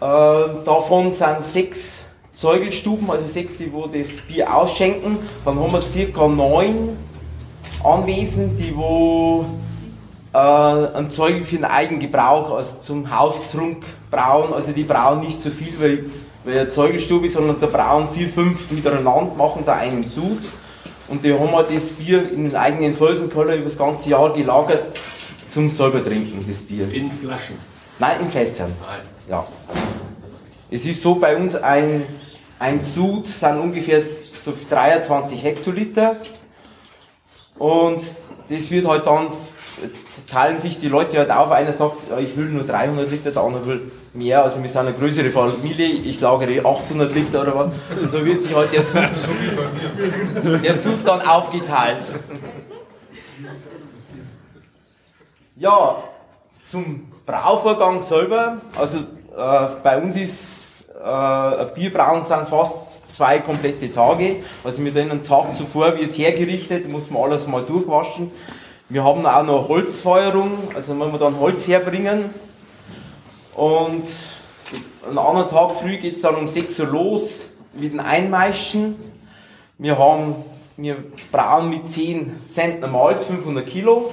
Äh, davon sind sechs Zeugelstuben, also sechs, die wo das Bier ausschenken. Dann haben wir circa neun Anwesen, die wo äh, einen Zeugel für den Eigengebrauch, also zum Haustrunk brauen. Also die brauen nicht so viel, weil, weil eine Zeugelstube ist, sondern da brauen vier, fünf miteinander, machen da einen Sud. Und die haben halt das Bier in den eigenen Felsenkeller über das ganze Jahr gelagert zum selber trinken, das Bier. In Flaschen. Nein, in Fässern. Nein. Ja. Es ist so, bei uns ein, ein Sud sind ungefähr so 23 Hektoliter. Und das wird halt dann, teilen sich die Leute halt auf. Einer sagt, ich will nur 300 Liter, der andere will mehr. Also wir sind eine größere Familie, ich lagere 800 Liter oder was. Und so wird sich halt der Sud, der Sud dann aufgeteilt. Ja, zum Brauvorgang selber. Also äh, bei uns ist äh, Bierbrauen sind fast zwei komplette Tage. Also mit einem Tag zuvor wird hergerichtet, muss man alles mal durchwaschen. Wir haben auch noch Holzfeuerung, also wenn wir dann Holz herbringen. Und einen anderen Tag früh geht es dann um 6 Uhr los mit dem Einmeischen. Wir haben, wir brauen mit 10 Zentner Malz 500 Kilo.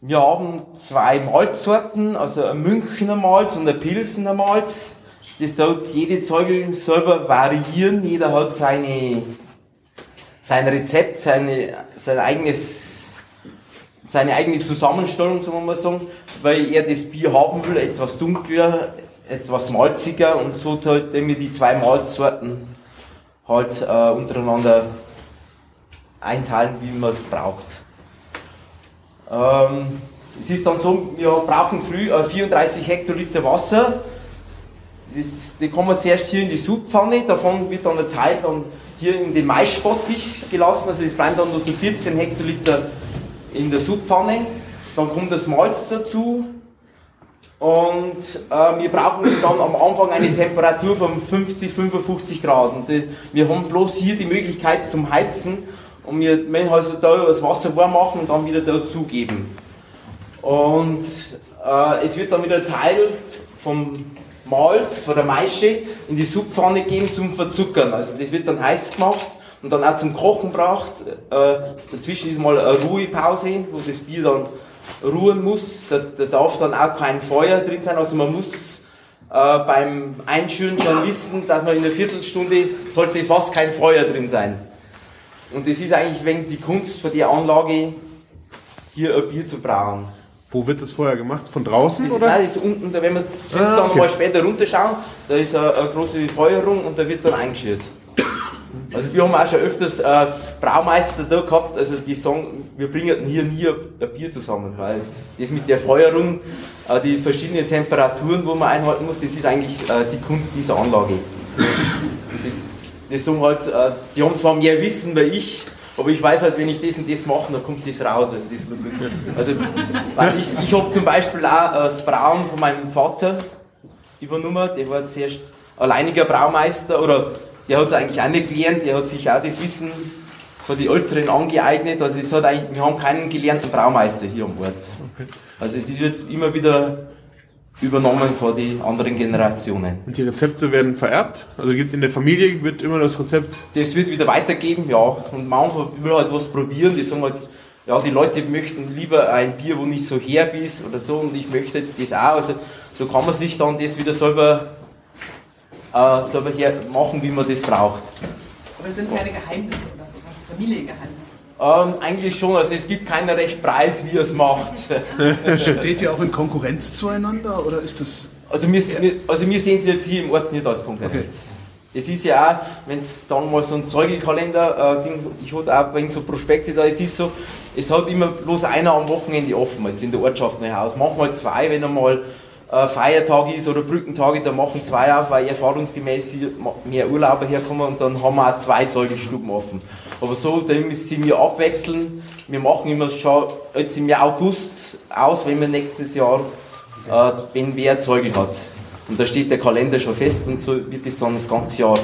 Wir haben zwei Malzsorten, also ein Münchner Malz und ein Pilsener Malz. Das tut jede Zeugel selber variieren. Jeder hat seine, sein Rezept, seine, sein eigenes, seine eigene Zusammenstellung, so man mal sagen, weil er das Bier haben will, etwas dunkler, etwas malziger und so er mir die zwei Malzsorten halt äh, untereinander einteilen, wie man es braucht. Ähm, es ist dann so, wir brauchen früh äh, 34 Hektoliter Wasser. Das, die kommen zuerst hier in die Subpfanne, davon wird dann ein Teil dann hier in den Maisbottich gelassen, also es bleiben dann nur so 14 Hektoliter in der Subpfanne. Dann kommt das Malz dazu und äh, wir brauchen dann am Anfang eine Temperatur von 50, 55 Grad. Und die, wir haben bloß hier die Möglichkeit zum Heizen und wir müssen also da das Wasser warm machen und dann wieder dazugeben. Und äh, es wird dann wieder Teil vom Malz, von der Maische in die Subpfanne gehen zum Verzuckern. Also das wird dann heiß gemacht und dann auch zum Kochen braucht. Äh, dazwischen ist mal eine Ruhepause, wo das Bier dann ruhen muss. Da, da darf dann auch kein Feuer drin sein. Also man muss äh, beim Einschüren schon wissen, dass man in einer Viertelstunde sollte fast kein Feuer drin sein. Und das ist eigentlich wegen die Kunst von der Anlage, hier ein Bier zu brauen. Wo wird das vorher gemacht? Von draußen Das, oder? nein, das ist unten, da, wenn wir Ah, okay. nochmal später runterschauen, da ist eine, eine große Feuerung und da wird dann eingeschürt. Also wir haben auch schon öfters äh, Braumeister da gehabt, also die sagen, wir bringen hier nie ein Bier zusammen, weil das mit der Feuerung, äh, die verschiedenen Temperaturen, wo man einhalten muss, das ist eigentlich äh, die Kunst dieser Anlage. Und das, das sagen halt, äh, die haben zwar mehr Wissen wie ich, aber ich weiß halt, wenn ich das und das mache, dann kommt das raus. Also, das, also weil ich, ich habe zum Beispiel auch äh, das Brauen von meinem Vater übernommen. Der war zuerst alleiniger Braumeister oder der hat es eigentlich auch nicht gelernt. Der hat sich auch das Wissen von den Älteren angeeignet. Also es hat eigentlich, wir haben keinen gelernten Braumeister hier am Ort. Also es wird immer wieder übernommen von den anderen Generationen. Und die Rezepte werden vererbt? Also gibt in der Familie wird immer das Rezept. Das wird wieder weitergeben, ja. Und manchmal will halt was probieren. Die sagen halt, ja, die Leute möchten lieber ein Bier, wo nicht so herb ist oder so. Und ich möchte jetzt das auch. Also so kann man sich dann das wieder selber, äh, selber her machen, wie man das braucht. Aber es sind keine Geheimnisse oder sowas, Familiengeheimnisse. Ähm, eigentlich schon. Also es gibt keinen recht Preis, wie er es macht. <laughs> Steht ihr auch in Konkurrenz zueinander oder ist das. Also wir, also wir sehen sie jetzt hier im Ort nicht als Konkurrenz. Es ist ja auch, wenn es dann mal so ein Zeugelkalender, äh, ich hatte auch wegen so Prospekte da, es ist so, es hat immer bloß einer am Wochenende offen, jetzt in der Ortschaft Neuhaus. Manchmal zwei, wenn einmal äh, Feiertag ist oder Brückentage, da machen zwei auf, weil erfahrungsgemäß mehr Urlauber herkommen und dann haben wir auch zwei Zeugelstuben offen. Aber so, da müssen wir abwechseln. Wir machen immer schon jetzt im August aus, wenn wir nächstes Jahr äh, wenn wer Zeugel hat. Und da steht der Kalender schon fest und so wird es dann das ganze Jahr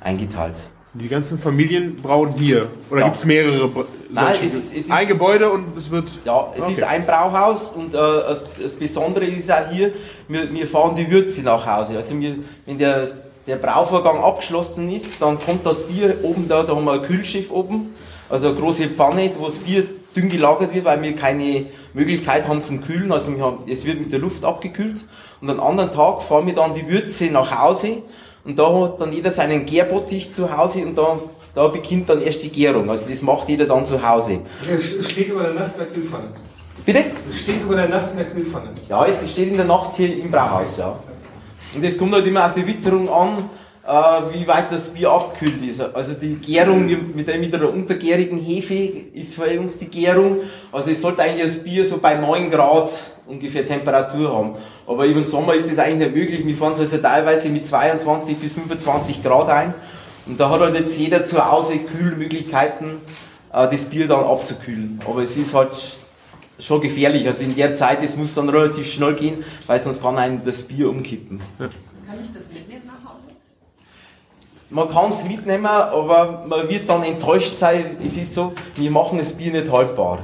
eingeteilt. Die ganzen Familien brauen hier. Oder Ja. gibt es mehrere Nein, es- es ist- ein Gebäude und es wird. Ja, es Okay. ist ein Brauhaus und äh, das, Besondere ist auch hier, wir, wir fahren die Würze nach Hause. Also wir, wenn der, der Brauvorgang abgeschlossen ist, dann kommt das Bier oben da, da haben wir ein Kühlschiff oben, also eine große Pfanne, wo das Bier dünn gelagert wird, weil wir keine Möglichkeit haben zum Kühlen. Also haben, es wird mit der Luft abgekühlt und am anderen Tag fahren wir dann die Würze nach Hause und da hat dann jeder seinen Gärbottich zu Hause und da, da beginnt dann erst die Gärung. Also das macht jeder dann zu Hause. Es steht über der Nacht in der Kühlpfanne. Bitte? Es steht über der Nacht in der Kühlpfanne. Ja, es steht in der Nacht hier im Brauhaus, ja. Und es kommt halt immer auf die Witterung an, äh, wie weit das Bier abgekühlt ist. Also die Gärung mit, mit der- mit einer untergärigen Hefe ist für uns die Gärung. Also es sollte eigentlich das Bier so bei 9 Grad ungefähr Temperatur haben. Aber den Sommer ist das eigentlich nicht möglich. Wir fahren es also teilweise mit 22 bis 25 Grad ein. Und da hat halt jetzt jeder zu Hause Kühlmöglichkeiten, äh, das Bier dann abzukühlen. Aber es ist halt schon gefährlich. Also in der Zeit, es muss dann relativ schnell gehen, weil sonst kann einem das Bier umkippen. Kann ich das mitnehmen nach Hause? Man kann es mitnehmen, aber man wird dann enttäuscht sein. Es ist so, wir machen das Bier nicht haltbar.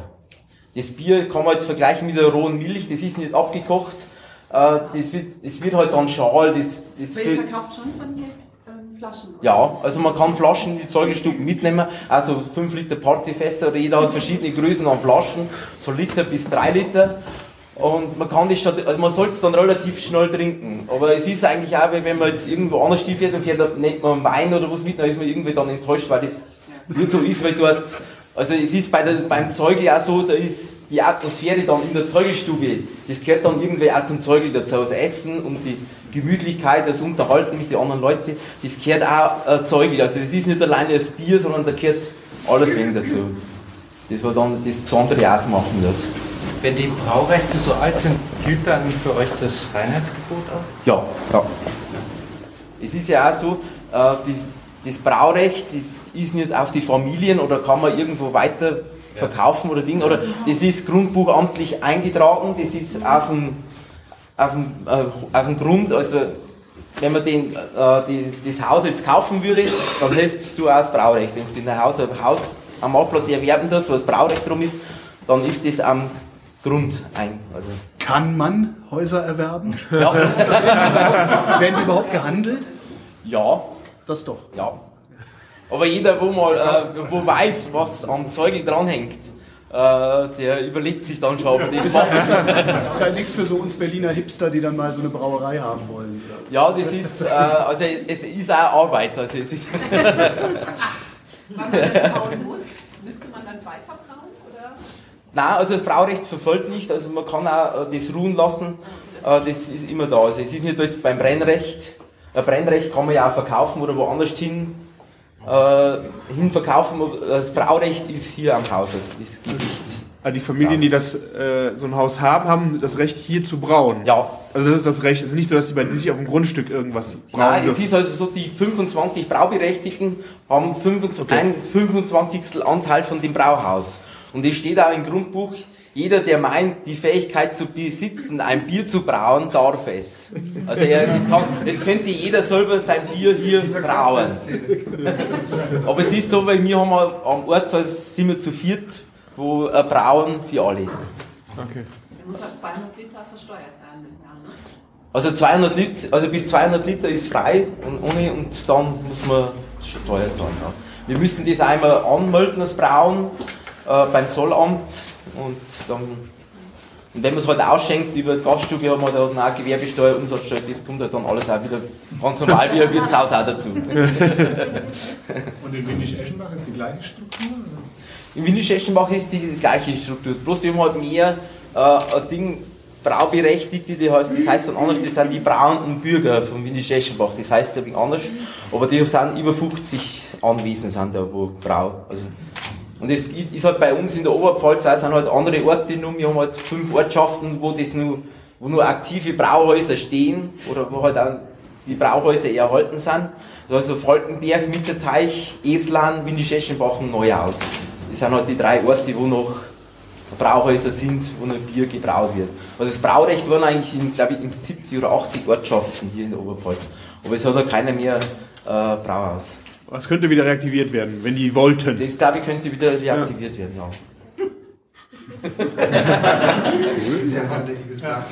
Das Bier kann man jetzt vergleichen mit der rohen Milch, das ist nicht abgekocht. Äh, Das wird, das wird halt dann schal. Das, das Aber ihr verkauft schon von hier ähm, Flaschen? oder? Ja, also man kann Flaschen in die Zeugelstuben mitnehmen, also 5 Liter Partyfässer oder jeder hat verschiedene Größen an Flaschen, von Liter bis 3 Liter. Und man kann das schon, also man soll es dann relativ schnell trinken. Aber es ist eigentlich auch, wenn man jetzt irgendwo anders fährt und fährt, nimmt man Wein oder was mit, dann ist man irgendwie dann enttäuscht, weil das nicht so ist, weil dort, also es ist bei der, beim Zeugel auch so, da ist die Atmosphäre dann in der Zeugelstube, das gehört dann irgendwie auch zum Zeugel dazu, das Essen und die Gemütlichkeit, das Unterhalten mit den anderen Leuten, das gehört auch äh, Zeugel. Also es ist nicht alleine das Bier, sondern da gehört alles wenig dazu. Das war dann das Besondere ausmachen dort. Wenn die Braurechte so alt sind, gilt dann für euch das Reinheitsgebot auch? Ja, ja. Es ist ja auch so, äh, das, das Braurecht das ist nicht auf die Familien oder kann man irgendwo weiter verkaufen oder Ding, oder das ist grundbuchamtlich eingetragen, das ist auf dem, auf dem, äh, auf dem Grund, also wenn man den, äh, die, das Haus jetzt kaufen würde, dann hättest du auch das Braurecht. Wenn du in ein Haus, ein Haus am Marktplatz erwerben darfst, wo das Braurecht drum ist, dann ist das am Grund ein. Also, Kann man Häuser erwerben? ja. <laughs> Werden die überhaupt gehandelt? ja, Das doch. Ja. Aber jeder, wo mal äh, wo weiß, was am Zeugel dranhängt, äh, der überlegt sich dann schon, ob er das Ist halt, macht. ist <laughs> halt, ist halt nichts für so uns Berliner Hipster, die dann mal so eine Brauerei haben wollen. Ja, das ist, äh, also es ist auch Arbeit. Also es ist Wenn man dann brauen muss, müsste man dann weiter brauen? Oder? Nein, also das Braurecht verfällt nicht, also man kann auch äh, das ruhen lassen, äh, das ist immer da. Also es ist nicht dort beim Brennrecht. Ein Brennrecht kann man ja auch verkaufen oder woanders hin, äh, hin verkaufen. Das Braurecht ist hier am Haus, also das geht nicht. Also die Familien, die das, äh, so ein Haus haben, haben das Recht hier zu brauen. Ja, Also das ist das Recht. Es ist nicht so, dass die bei sich auf dem Grundstück irgendwas brauen Nein, es dürfen. ist also so, die 25 Brauberechtigten haben 25, ein 25. Anteil von dem Brauhaus. Und es steht auch im Grundbuch, jeder, der meint, die Fähigkeit zu besitzen, ein Bier zu brauen, darf es. Also er, es, kann, es könnte jeder selber sein Bier hier brauen. Aber es ist so, weil wir haben am Ort, also sind wir zu viert, wo äh, brauen für alle. Okay. Der muss halt 200 Liter versteuert werden. Ja? Also 200 Liter, also bis 200 Liter ist frei und ohne und dann muss man Steuer zahlen. Ja. Wir müssen das einmal anmelden, das Brauen, äh, beim Zollamt und dann und wenn man es halt ausschenkt über die Gaststube, haben wir da dann auch Gewerbesteuer, Umsatzsteuer, das kommt halt dann alles auch wieder ganz normal wie ein Wirtshaus auch dazu. Und in Windisch-Eschenbach ist die gleiche Struktur? oder? In Windisch-Eschenbach ist die gleiche Struktur. Bloß die haben halt mehr äh, ein Ding, Brauberechtigte, die heißt, das heißt dann anders, das sind die brauenden Bürger von Windisch-Eschenbach. Das heißt ein anders. Aber die sind über 50 anwesend, sind da, wo Brau. Also, und das ist halt bei uns in der Oberpfalz, auch sind halt andere Orte nur, wir haben halt fünf Ortschaften, wo das nur, wo nur aktive Brauhäuser stehen oder wo halt auch die Brauhäuser erhalten sind. Also Falkenberg, Mitterteich, Eslan, Windisch-Eschenbach und Neuhaus. Das sind halt die drei Orte, wo noch Brauhäuser sind, wo noch Bier gebraut wird. Also das Braurecht waren eigentlich in, glaube ich, in 70 oder 80 Ortschaften hier in der Oberpfalz. Aber es hat ja keiner mehr äh, Brauhaus. Das könnte wieder reaktiviert werden, wenn die wollten. Das, glaube ich, könnte wieder reaktiviert werden, ja. Sehr hartnäckiges Ja.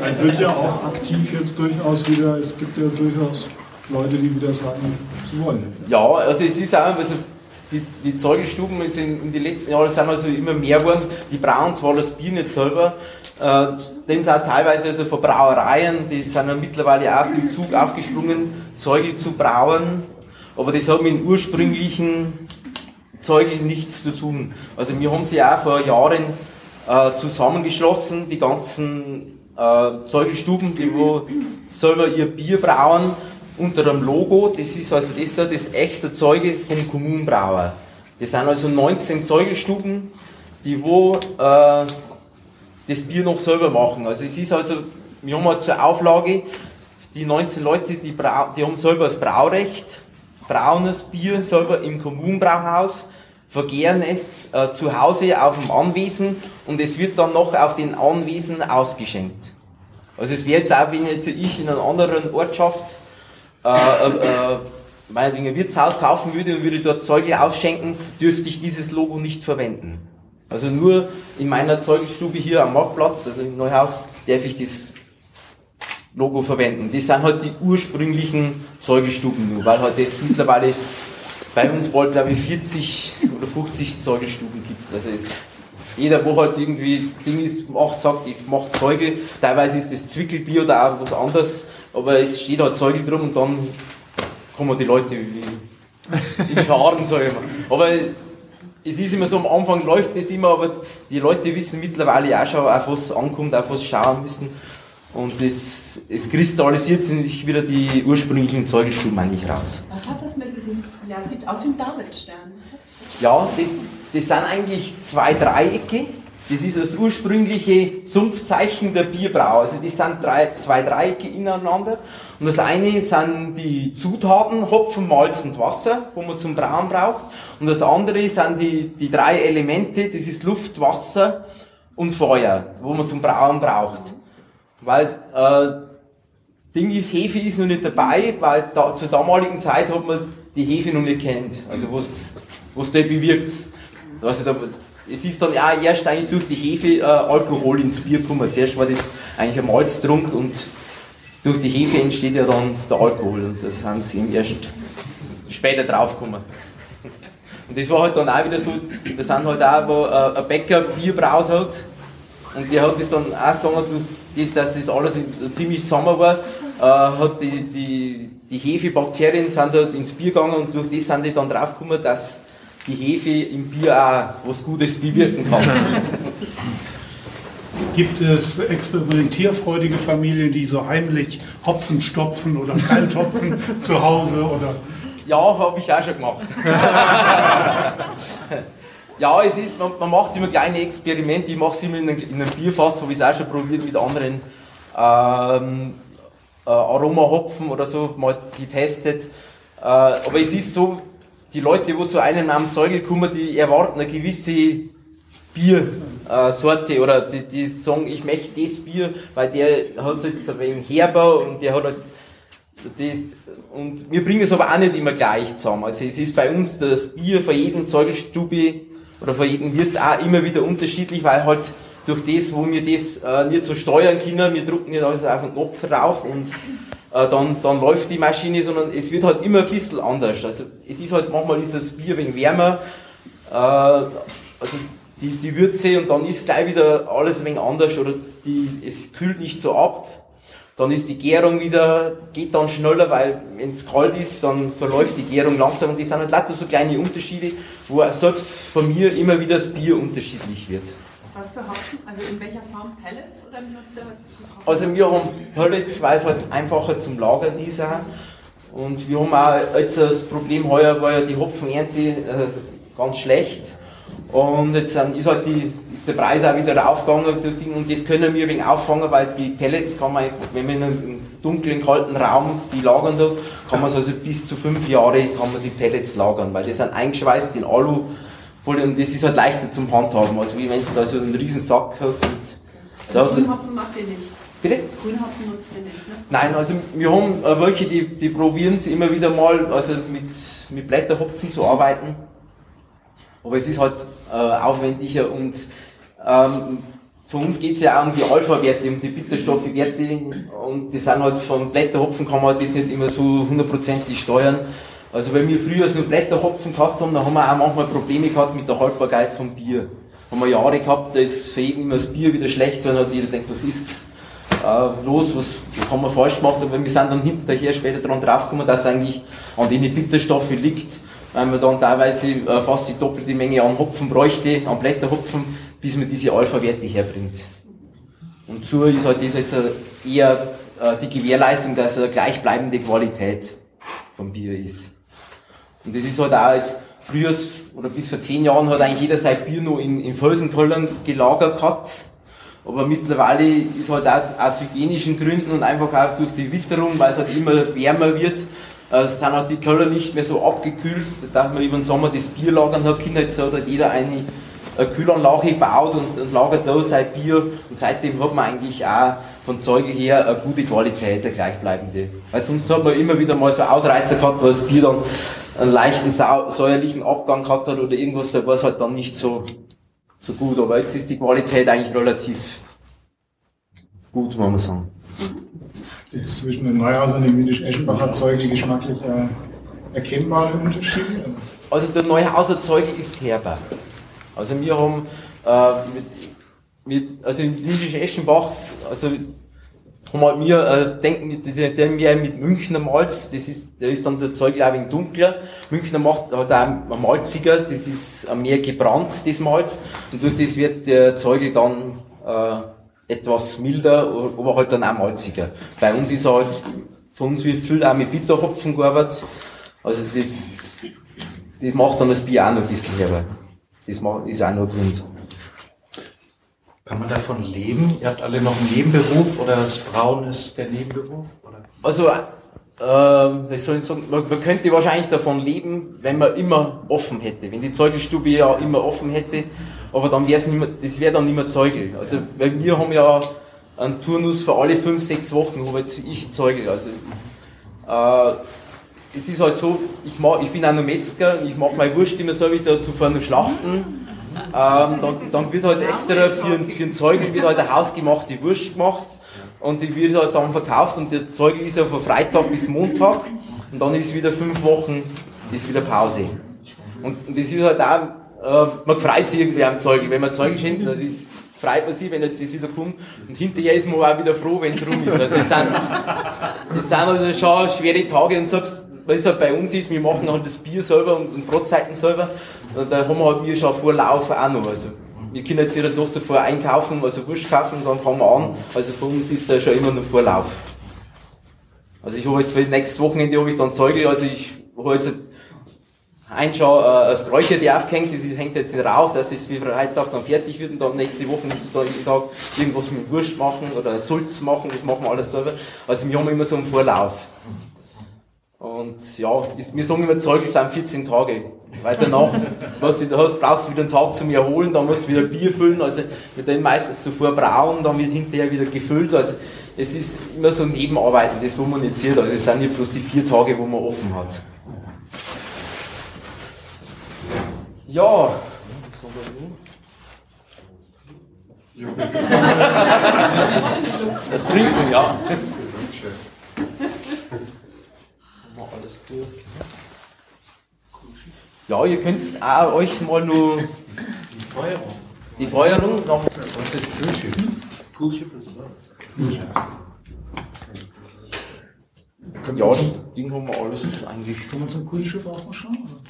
Man wird ja auch aktiv jetzt durchaus wieder, es gibt ja durchaus Leute, die wieder sagen, sie wollen. Ja, also es ist auch, also die, die Zeugelstuben jetzt in, den letzten Jahren sind also immer mehr geworden. Die brauen zwar das Bier nicht selber, äh, denn auch teilweise also von Brauereien, die sind ja mittlerweile auch auf den Zug aufgesprungen, Zeugel zu brauen, aber das hat mit dem ursprünglichen Zeugel nichts zu tun. Also wir haben sie auch vor Jahren äh, zusammengeschlossen, die ganzen äh, Zeugelstuben, die wo selber ihr Bier brauen, unter einem Logo. Das ist also das da, das echte Zeugel vom Kommunenbrauer. Das sind also 19 Zeugelstuben, die wo äh, das Bier noch selber machen. Also es ist also, wir haben halt zur Auflage, die 19 Leute, die, brau die haben selber das Braurecht, brauen das Bier selber im Kommunenbrauhaus, vergehren es äh, zu Hause auf dem Anwesen und es wird dann noch auf den Anwesen ausgeschenkt. Also es wäre jetzt auch, wenn jetzt ich in einer anderen Ortschaft äh, äh, äh, meinetwegen ein Wirtshaus kaufen würde und würde dort Zeugel ausschenken, dürfte ich dieses Logo nicht verwenden. Also nur in meiner Zeugelstube hier am Marktplatz, also im Neuhaus, darf ich das Logo verwenden. Das sind halt die ursprünglichen Zeugelstuben nur, weil halt das mittlerweile bei uns bald, glaube ich, 40 oder 50 Zeugelstuben gibt. Also es, jeder, wo halt irgendwie Ding ist, macht, sagt, ich mache Zeugel. Teilweise ist das Zwickelbier oder auch was anderes, aber es steht halt Zeugel drum und dann kommen die Leute in Scharen, sage ich mal. Aber es ist immer so, am Anfang läuft es immer, aber die Leute wissen mittlerweile auch schon, auf was ankommt, auf was schauen müssen. Und es, es kristallisiert sich wieder die ursprünglichen Zeugelstuben eigentlich raus. Was hat das mit diesem, ja, sieht aus wie ein Davidstern. Was hat Ja, das, das sind eigentlich zwei Dreiecke. Das ist das ursprüngliche Sumpfzeichen der Bierbrau. Also das sind drei, zwei Dreiecke ineinander. Und das eine sind die Zutaten, Hopfen, Malz und Wasser, wo man zum Brauen braucht. Und das andere sind die, die drei Elemente, das ist Luft, Wasser und Feuer, wo man zum Brauen braucht. Weil äh, Ding ist, Hefe ist noch nicht dabei, weil da, zur damaligen Zeit hat man die Hefe noch nicht kennt. Also was, was der bewirkt. Also da, es ist dann auch erst eigentlich durch die Hefe äh, Alkohol ins Bier gekommen. Zuerst war das eigentlich ein Malztrunk und durch die Hefe entsteht ja dann der Alkohol und das haben sie ihm erst später draufgekommen. <laughs> Und das war halt dann auch wieder so, da sind halt auch, wo äh, ein Bäcker Bier braut hat und der hat das dann ausgegangen durch das, dass das alles ziemlich zusammen war, äh, hat die, die, die Hefebakterien sind dort ins Bier gegangen und durch das sind die dann draufgekommen, dass die Hefe im Bier auch was Gutes bewirken kann. <laughs> Gibt es experimentierfreudige Familien, die so heimlich Hopfen stopfen oder Kalthopfen <laughs> zu Hause oder Ja, habe ich auch schon gemacht. <laughs> ja, es ist, man, man macht immer kleine Experimente. Ich mache es immer in einem, in einem Bierfass, habe ich es auch schon probiert mit anderen ähm, äh, Aromahopfen oder so mal getestet. Äh, aber es ist so, die Leute, die zu einem am Zeugel kommen, die erwarten eine gewisse Biersorte oder die, die sagen, ich möchte das Bier, weil der hat jetzt ein wenig herber und der hat halt das, und wir bringen es aber auch nicht immer gleich zusammen. Also es ist bei uns das Bier von jedem Zeugelstube oder von jedem Wirt auch immer wieder unterschiedlich, weil halt durch das, wo wir das äh, nicht so steuern können, wir drucken nicht alles auf den Knopf rauf und dann, dann läuft die Maschine, sondern es wird halt immer ein bisschen anders. Also es ist halt, manchmal ist das Bier wenig wärmer, äh, also die, die Würze und dann ist gleich wieder alles ein wenig anders oder die, es kühlt nicht so ab. Dann ist die Gärung wieder, geht dann schneller, weil wenn es kalt ist, dann verläuft die Gärung langsam und das sind halt lauter so kleine Unterschiede, wo selbst von mir immer wieder das Bier unterschiedlich wird. Was für Hopfen? Also in welcher Form? Pellets oder benutzt ihr? Also wir haben Pellets, weil es halt einfacher zum Lagern ist auch. Und wir haben auch jetzt das Problem, heuer war ja die Hopfenernte äh, ganz schlecht. Und jetzt ist halt die, ist der Preis auch wieder raufgegangen und das können wir wegen auffangen, weil die Pellets kann man, wenn man in einem dunklen, kalten Raum die lagern da, kann man es also bis zu fünf Jahre kann man die Pellets lagern, weil die sind eingeschweißt in Alu voll und das ist halt leichter zum Handhaben, also wie wenn du also einen riesen Sack hast und da hast Grünhopfen macht ihr nicht. Bitte? Grünhopfen nutzt ihr nicht, ne? Nein, also wir haben äh, welche, die, die probieren es immer wieder mal, also mit, mit Blätterhopfen zu arbeiten. Aber es ist halt äh, aufwendiger und ähm, für uns geht es ja auch um die Alpha-Werte, um die Bitterstoffwerte und die sind halt von Blätterhopfen kann man das nicht immer so hundertprozentig steuern. Also wenn wir früher nur Blätterhopfen gehabt haben, dann haben wir auch manchmal Probleme gehabt mit der Haltbarkeit vom Bier. Haben wir Jahre gehabt, da ist für jeden immer das Bier wieder schlecht hat sich jeder gedacht, was ist äh, los, was, was haben wir falsch gemacht, aber wir sind dann hinterher später dran draufgekommen, dass es eigentlich an denen Bitterstoffe liegt, weil man dann teilweise äh, fast die doppelte Menge an Hopfen bräuchte, an Blätterhopfen, bis man diese Alpha-Werte herbringt. Und so ist halt das jetzt eher äh, die Gewährleistung, dass eine gleichbleibende Qualität vom Bier ist. Und das ist halt auch jetzt, früher oder bis vor zehn Jahren hat eigentlich jeder sein Bier noch in, in Felsenköllern gelagert gehabt. Aber mittlerweile ist halt auch aus hygienischen Gründen und einfach auch durch die Witterung, weil es halt immer wärmer wird, äh, sind halt die Keller nicht mehr so abgekühlt, dass man über den Sommer das Bier lagern hat können. Jetzt hat halt jeder eine, eine Kühlanlage gebaut und, und lagert da sein Bier. Und seitdem hat man eigentlich auch von Zeugel her eine gute Qualität, eine gleichbleibende. Weil sonst hat man immer wieder mal so Ausreißer gehabt, wo das Bier dann einen leichten säuerlichen Abgang gehabt hat oder irgendwas, da war es halt dann nicht so, so gut. Aber jetzt ist die Qualität eigentlich relativ gut, muss man sagen. Es zwischen den Neuhauser und dem Jüdisch-Eschenbacher Zeugel geschmacklich äh, erkennbare Unterschiede? Also der Neuhauser Zeugel ist herber. Also wir haben äh, mit, mit, also in Jüdisch Eschenbach, also haben wir, äh, denken, der mehr mit Münchner Malz, das ist, der ist dann der Zeugel auch ein wenig dunkler. Münchner macht, hat auch ein malziger, das ist mehr gebrannt, das Malz. Und durch das wird der Zeugel dann äh, etwas milder, aber halt dann auch malziger. Bei uns ist halt, von uns wird viel auch mit Bitterhopfen gearbeitet. Also das, das macht dann das Bier auch noch ein bisschen herber. Das ist auch noch Grund. Kann man davon leben? Ihr habt alle noch einen Nebenberuf oder das Brauen ist der Nebenberuf? Oder? Also, ähm, was soll ich sagen, man, man könnte wahrscheinlich davon leben, wenn man immer offen hätte. Wenn die Zeugelstube ja immer offen hätte, aber dann wäre es nicht mehr, das wäre dann nicht mehr Zeugel. Also, weil wir haben ja einen Turnus für alle fünf, sechs Wochen, habe jetzt ich Zeugel. Also, äh, es ist halt so, ich, mach, ich bin auch noch Metzger, ich mache meine Wurst immer selber, ich dazu vorne schlachten. Ähm, dann, dann wird halt extra für, für einen Zeugel wird halt eine hausgemachte Wurst gemacht und die wird halt dann verkauft und der Zeugel ist ja von Freitag bis Montag und dann ist wieder fünf Wochen ist wieder Pause. Und, und das ist halt auch, äh, man freut sich irgendwie am Zeugel, wenn man Zeugel schenkt, dann ist, freut man sich, wenn jetzt das wieder kommt und hinterher ist man auch wieder froh, wenn es rum ist. Also es sind, das sind also schon schwere Tage und selbst, weil es halt bei uns ist, wir machen halt das Bier selber und, und Brotzeiten selber, und da haben wir halt wir schon Vorlauf auch noch. Also, wir können jetzt ihre Tochter vorher einkaufen, also Wurst kaufen dann fangen wir an. Also für uns ist da schon immer noch Vorlauf. Also ich habe jetzt für nächstes Wochenende habe ich dann Zeugel, also ich habe jetzt ein schon äh, das Räucherte aufgehängt, das ist- hängt jetzt in Rauch, dass es für Freitag dann fertig wird und dann nächste Woche muss ich da jeden Tag irgendwas mit Wurst machen oder Sulz machen, das machen wir alles selber. Also wir haben immer so einen Vorlauf. Und ja, ist, wir sagen immer, Zeugel sind 14 Tage. Weil danach, <laughs> was du hast, brauchst du wieder einen Tag zum Erholen, dann musst du wieder Bier füllen, also wird dann meistens zuvor brauen, dann wird hinterher wieder gefüllt. Also es ist immer so Nebenarbeiten, das wo man nicht sieht. Also es sind nicht bloß die vier Tage, wo man offen hat. Ja. Das Trinken, ja. Alles durch. Ja, ihr könnt auch euch mal nur die Feuerung, die Feuerung noch. Und das Kühlschiff. Coolship ist was. Ja, das Ding haben wir alles eigentlich. Kann man zum Coolschiff auch mal schauen? oder?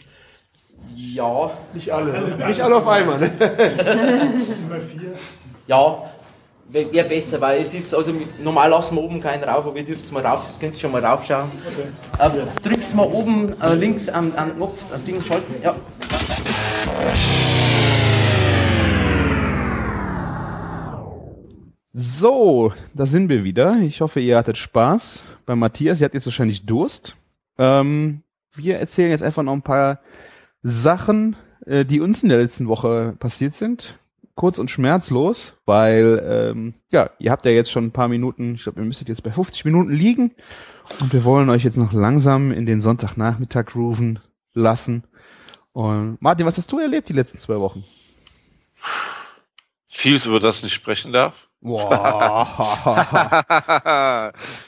Ja. Nicht alle. Nicht alle auf einmal, ne? Immer vier. Ja, wäre wär besser, weil es ist, also normal lassen wir oben keinen rauf, aber ihr dürft mal rauf, das könnt ihr schon mal raufschauen. Äh, drückst mal oben äh, links am, am Knopf, am Ding schalten, ja. So, da sind wir wieder. Ich hoffe, ihr hattet Spaß. Bei Matthias, ihr habt jetzt wahrscheinlich Durst. Ähm, wir erzählen jetzt einfach noch ein paar Sachen, äh, die uns in der letzten Woche passiert sind. Kurz und schmerzlos, weil ähm, ja, ihr habt ja jetzt schon ein paar Minuten, ich glaube, ihr müsstet jetzt bei 50 Minuten liegen und wir wollen euch jetzt noch langsam in den Sonntagnachmittag grooven lassen. Und Martin, was hast du erlebt die letzten zwei Wochen? Vieles, über das nicht sprechen darf. Boah.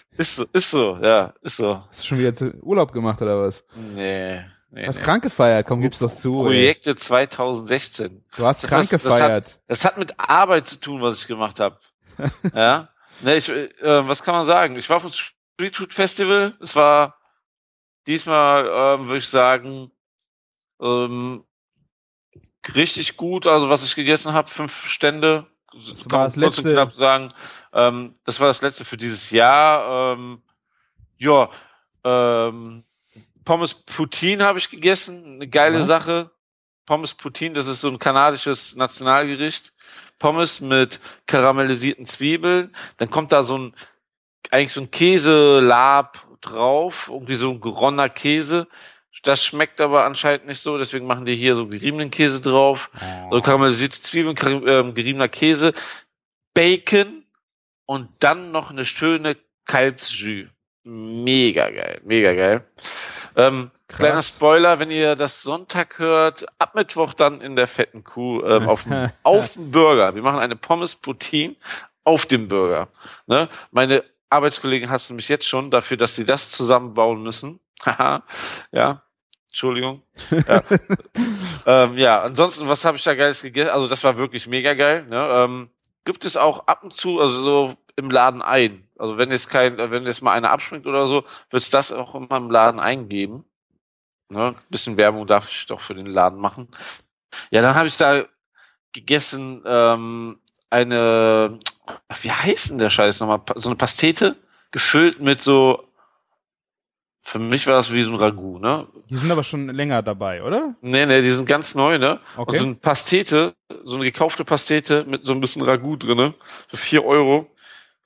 <laughs> ist so, ist so, ja, ist so. Hast du schon wieder zu Urlaub gemacht oder was? Nee. Nee Hast nee. krank gefeiert? Komm, gib's doch zu. ey. Projekte 2016. Du hast Das- krank das, gefeiert. Das hat, das hat mit Arbeit zu tun, was ich gemacht habe. <laughs> ja. Ne, ich, äh, was kann man sagen? Ich war auf dem Street Food Festival. Es war diesmal, ähm, würde ich sagen, ähm, richtig gut. Also was ich gegessen habe, fünf Stände. Das Kann man das kurz und letzte. knapp sagen. Ähm, das war das letzte für dieses Jahr. Ähm, ja, ähm, Pommes Poutine habe ich gegessen. Eine geile Was? Sache. Pommes Poutine, das ist so ein kanadisches Nationalgericht. Pommes mit karamellisierten Zwiebeln. Dann kommt da so ein, eigentlich so ein Käselab drauf. Irgendwie so ein geronnener Käse. Das schmeckt aber anscheinend nicht so, deswegen machen die hier so geriebenen Käse drauf. So karamellisierte Zwiebeln, ähm, geriebener Käse, Bacon und dann noch eine schöne Kalbsjus. Mega geil, mega geil. Ähm, kleiner Spoiler, wenn ihr das Sonntag hört, ab Mittwoch dann in der fetten Kuh ähm, auf, dem, <laughs> auf dem Burger. Wir machen eine Pommes Poutine auf dem Burger. Ne? Meine Arbeitskollegen hassen mich jetzt schon dafür, dass sie das zusammenbauen müssen. <laughs> Haha, ja. Entschuldigung. Ja. <laughs> ähm, ja, ansonsten, was habe ich da geiles gegessen? Also, das war wirklich mega geil. Ne? Ähm, gibt es auch ab und zu, also so im Laden ein. Also wenn jetzt kein, wenn jetzt mal einer abspringt oder so, wird es das auch immer im Laden eingeben. Ne? Bisschen Werbung darf ich doch für den Laden machen. Ja, dann habe ich da gegessen ähm, eine, wie heißt denn der Scheiß nochmal? So eine Pastete gefüllt mit so, für mich war das wie so ein Ragout, ne? Die sind aber schon länger dabei, oder? Nee, nee, die sind ganz neu, ne? Okay. Und so eine Pastete, so eine gekaufte Pastete mit so ein bisschen Ragout drinne, für vier Euro.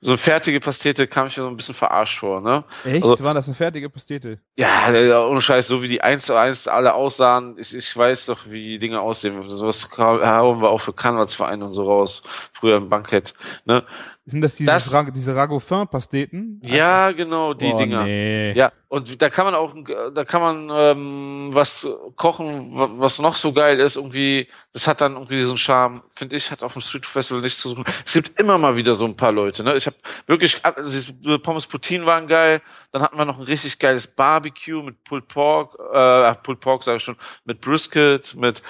So eine fertige Pastete kam ich mir so ein bisschen verarscht vor, ne? Echt? Also, War das eine fertige Pastete? ja, ohne Scheiß, so wie die eins zu eins alle aussahen, ich, ich weiß doch, wie die Dinge aussehen. Sowas hauen wir auch für Karnevalsvereine und so raus, früher im Bankett, ne? Sind das, dieses Das- Ra diese Ragoufin-Pasteten? Ja, genau, die Oh, Dinger. nee. Ja, und da kann man auch, da kann man ähm, was kochen, wa- was noch so geil ist, irgendwie, das hat dann irgendwie einen Charme, finde ich, hat auf dem Street Festival nichts zu suchen. Es gibt immer mal wieder so ein paar Leute, ne? Ich habe wirklich, also diese Pommes Poutine waren geil, dann hatten wir noch ein richtig geiles Barbecue mit Pulled Pork, äh, Pulled Pork sage ich schon, mit Brisket, mit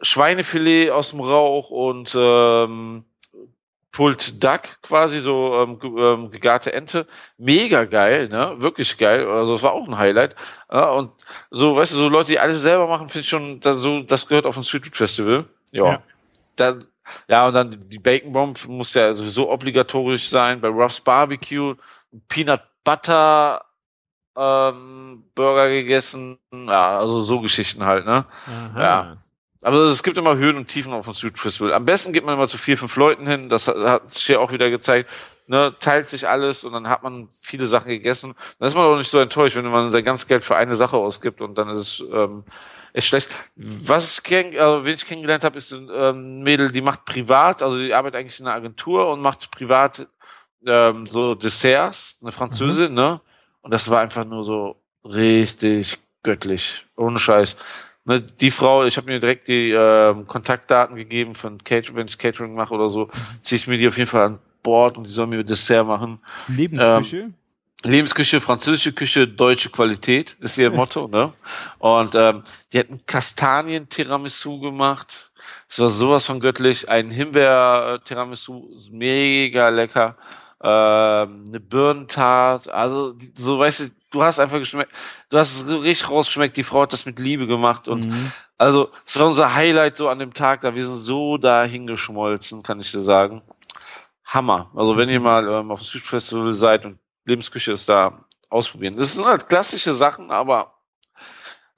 Schweinefilet aus dem Rauch und ähm, Pulled Duck quasi, so ähm, ge ähm, gegarte Ente. Mega geil, ne? Wirklich geil. Also es war auch ein Highlight. Ja, und so, weißt du, so Leute, die alles selber machen, finde ich schon, das, so, das gehört auf ein Street Food Festival. Ja. Ja. Dann, ja, und dann die Bacon Bomb muss ja sowieso obligatorisch sein. Bei Ruff's Barbecue, Peanut Butter ähm, Burger gegessen. Ja, also so Geschichten halt, ne? Ja. Aber es gibt immer Höhen und Tiefen auf dem Street Festival. Am besten geht man immer zu vier, fünf Leuten hin. Das hat, sich hier auch wieder gezeigt. Ne, teilt sich alles und dann hat man viele Sachen gegessen. Dann ist man auch nicht so enttäuscht, wenn man sein ganzes Geld für eine Sache ausgibt und dann ist es ähm, echt schlecht. Was ich kenn, also, wen ich kennengelernt habe, ist ein ähm, Mädel, die macht privat, also die arbeitet eigentlich in einer Agentur und macht privat ähm, so Desserts, eine Französin, ne? Und das war einfach nur so richtig göttlich, ohne Scheiß. Ne, die Frau, ich habe mir direkt die ähm, Kontaktdaten gegeben von Catering, wenn ich Catering mache oder so, ziehe ich mir die auf jeden Fall an Bord und die soll mir Dessert machen. Lebensküche? Ähm, Lebensküche, französische Küche, deutsche Qualität ist ihr <laughs> Motto, ne? Und ähm, die hat einen Kastanien-Tiramisu gemacht. Es war sowas von göttlich. Ein Himbeer-Tiramisu, mega lecker. Ähm, eine Birnentart, also die- so weißt du, du hast einfach geschmeckt, du hast so richtig rausgeschmeckt, die Frau hat das mit Liebe gemacht und Mhm. also es war unser Highlight so an dem Tag, da wir sind so dahin geschmolzen, kann ich dir sagen. Hammer. Also wenn ihr mal ähm, auf dem Street Festival seid und Lebensküche ist da, ausprobieren. Das sind halt klassische Sachen, aber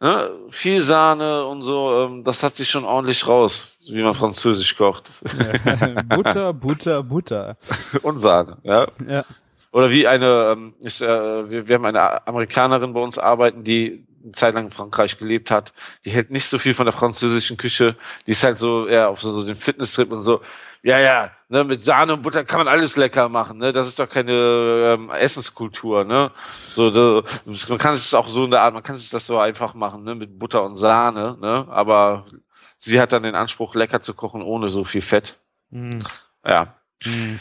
ne, viel Sahne und so, ähm, das hat sich schon ordentlich raus, wie man Französisch kocht. <laughs> Butter, Butter, Butter. und Sahne, ja. Ja. Oder wie eine, ähm, ich, äh, wir, wir haben eine Amerikanerin bei uns arbeiten, die eine Zeit lang in Frankreich gelebt hat. Die hält nicht so viel von der französischen Küche. Die ist halt so eher auf so, so den Fitnesstrip und so. Ja, ja, ne, mit Sahne und Butter kann man alles lecker machen, ne? Das ist doch keine ähm, Essenskultur, ne? So, da, man kann es auch so in der Art, man kann es das so einfach machen, ne? Mit Butter und Sahne, ne? Aber sie hat dann den Anspruch, lecker zu kochen ohne so viel Fett. Mhm. Ja. Mhm.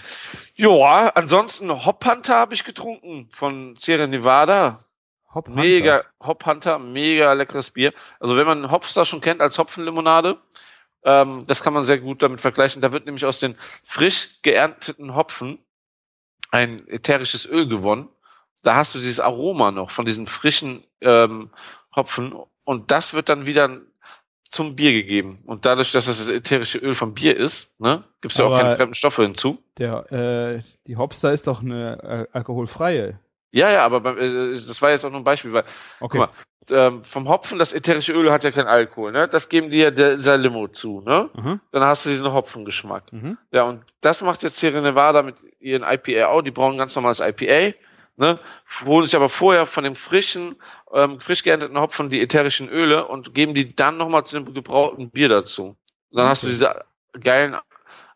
Ja, ansonsten Hop Hunter habe ich getrunken von Sierra Nevada. Hop Hunter. Mega, Hop Hunter, mega leckeres Bier. Also wenn man Hopster schon kennt als Hopfenlimonade, ähm, das kann man sehr gut damit vergleichen. Da wird nämlich aus den frisch geernteten Hopfen ein ätherisches Öl gewonnen. Da hast du dieses Aroma noch von diesen frischen ähm, Hopfen und das wird dann wieder zum Bier gegeben. Und dadurch, dass das, ätherische Öl vom Bier ist, ne, gibt es ja auch keine fremden Stoffe hinzu. Der, äh, die Hopster ist doch eine äh, alkoholfreie. Ja, ja, aber beim, äh, das war jetzt auch nur ein Beispiel, weil Okay. Guck mal, ähm, vom Hopfen, das ätherische Öl hat ja keinen Alkohol, ne? Das geben die ja der, dieser Limo zu, ne? Mhm. Dann hast du diesen Hopfengeschmack. Mhm. Ja, und das macht jetzt Sierra Nevada mit ihren IPA auch. Die brauen ein ganz normales IPA, ne? Holen sich aber vorher von dem frischen, ähm, frisch geernteten Hopfen die ätherischen Öle und geben die dann nochmal zu dem gebrauten Bier dazu. Dann hast du diese geilen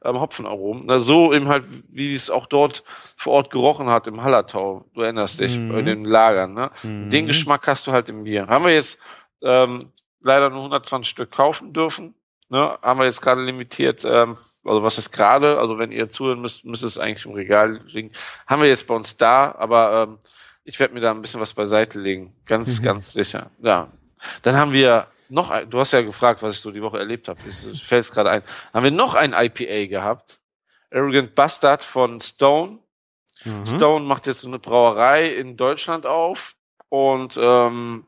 ähm, Hopfenaromen. Na, so eben halt, wie es auch dort vor Ort gerochen hat im Hallertau. Du erinnerst dich, Mhm. bei den Lagern, ne? Mhm. Den Geschmack hast du halt im Bier. Haben wir jetzt ähm, leider nur 120 Stück kaufen dürfen. Ne? Haben wir jetzt gerade limitiert, ähm, also was ist gerade, also wenn ihr zuhören müsst, müsste es eigentlich im Regal liegen. Haben wir jetzt bei uns da, aber ähm, ich werde mir da ein bisschen was beiseite legen. Ganz, Mhm. ganz sicher. Ja. Dann haben wir noch, ein, du hast ja gefragt, was ich so die Woche erlebt habe. Fällt es gerade ein. Haben wir noch ein IPA gehabt. Arrogant Bastard von Stone. Mhm. Stone macht jetzt so eine Brauerei in Deutschland auf und ähm,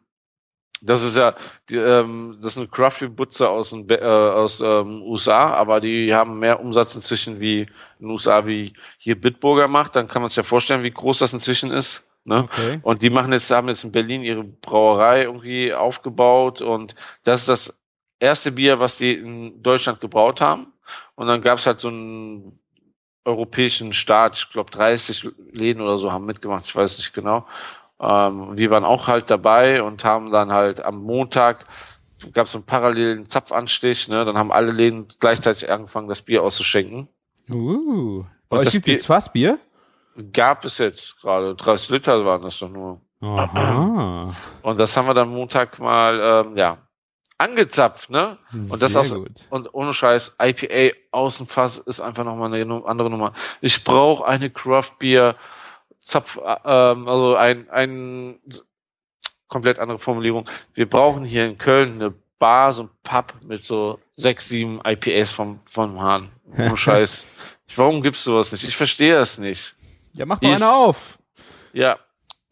das ist ja, die, ähm, das ist eine Craft Butzer aus den äh, aus ähm, USA, aber die haben mehr Umsatz inzwischen wie in den USA wie hier Bitburger macht. Dann kann man sich ja vorstellen, wie groß das inzwischen ist. Ne? Okay. Und die machen jetzt, haben jetzt in Berlin ihre Brauerei irgendwie aufgebaut und das ist das erste Bier, was die in Deutschland gebraut haben. Und dann gab es halt so einen europäischen Staat, ich glaube 30 Läden oder so haben mitgemacht, ich weiß nicht genau. Ähm, wir waren auch halt dabei und haben dann halt am Montag gab es einen parallelen Zapfanstich, ne? Dann haben alle Läden gleichzeitig angefangen, das Bier auszuschenken. Uh. Bei Und euch das gibt jetzt Fassbier? Gab es jetzt gerade, 30 Liter waren das doch nur. Aha. Und das haben wir dann Montag mal, ähm, ja, angezapft, ne? Und das Sehr auch, gut. und ohne Scheiß, IPA Außenfass ist einfach nochmal eine andere Nummer. Ich brauche eine Craft Beer Zapf, äh, ähm, also ein, ein komplett andere Formulierung. Wir brauchen hier in Köln eine Bar, so ein Pub mit so sechs, sieben IPAs vom, vom Hahn. Ohne <laughs> Scheiß. Warum gibt's sowas nicht? Ich verstehe das nicht. Ja, mach doch Ist- einer auf. Ja,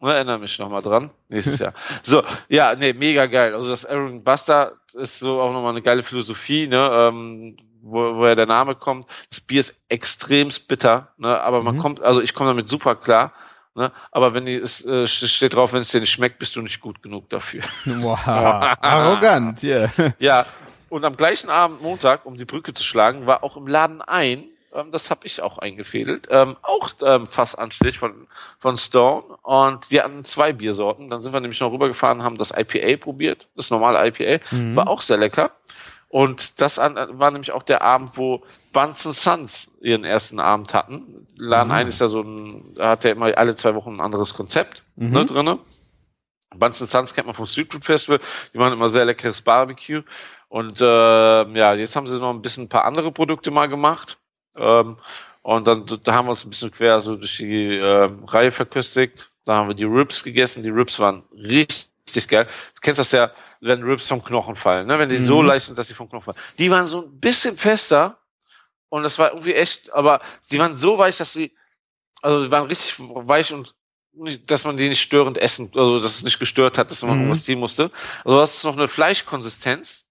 erinnere mich nochmal dran. Nächstes Jahr. <laughs> So, ja, nee, mega geil. Also das Aaron Buster ist so auch nochmal eine geile Philosophie, ne? Ähm, wo, woher der Name kommt. Das Bier ist extremst bitter, ne? Aber man Mhm. kommt, also ich komme damit super klar. Ne? Aber wenn die, es äh, steht drauf, wenn es dir nicht schmeckt, bist du nicht gut genug dafür. <laughs> Wow. <laughs> Arrogant, ja. Ja, und am gleichen Abend, Montag, um die Brücke zu schlagen, war auch im Laden ein, ähm, das habe ich auch eingefädelt, ähm, auch ähm, Fassanstich von, von Stone. Und die hatten zwei Biersorten. Dann sind wir nämlich noch rübergefahren, haben das IPA probiert, das normale IPA, Mhm. war auch sehr lecker. Und das war nämlich auch der Abend, wo Bunsen Sons ihren ersten Abend hatten. Laden Mhm. ein ist ja so ein, hat ja immer alle zwei Wochen ein anderes Konzept Mhm. ne, drinne. Bunsen Sons kennt man vom Street Food Festival. Die machen immer sehr leckeres Barbecue. Und äh, ja, jetzt haben sie noch ein bisschen ein paar andere Produkte mal gemacht. Ähm, und dann da haben wir uns ein bisschen quer so durch die ähm, Reihe verköstigt. Da haben wir die Ribs gegessen. Die Ribs waren richtig geil. Du kennst das ja, wenn Ribs vom Knochen fallen, ne? wenn die so Mhm. leicht sind, dass sie vom Knochen fallen. Die waren so ein bisschen fester und das war irgendwie echt, aber sie waren so weich, dass sie, also die waren richtig weich und nicht, dass man die nicht störend essen, also dass es nicht gestört hat, dass man Mhm. irgendwas ziehen musste. Also das ist noch eine Fleischkonsistenz,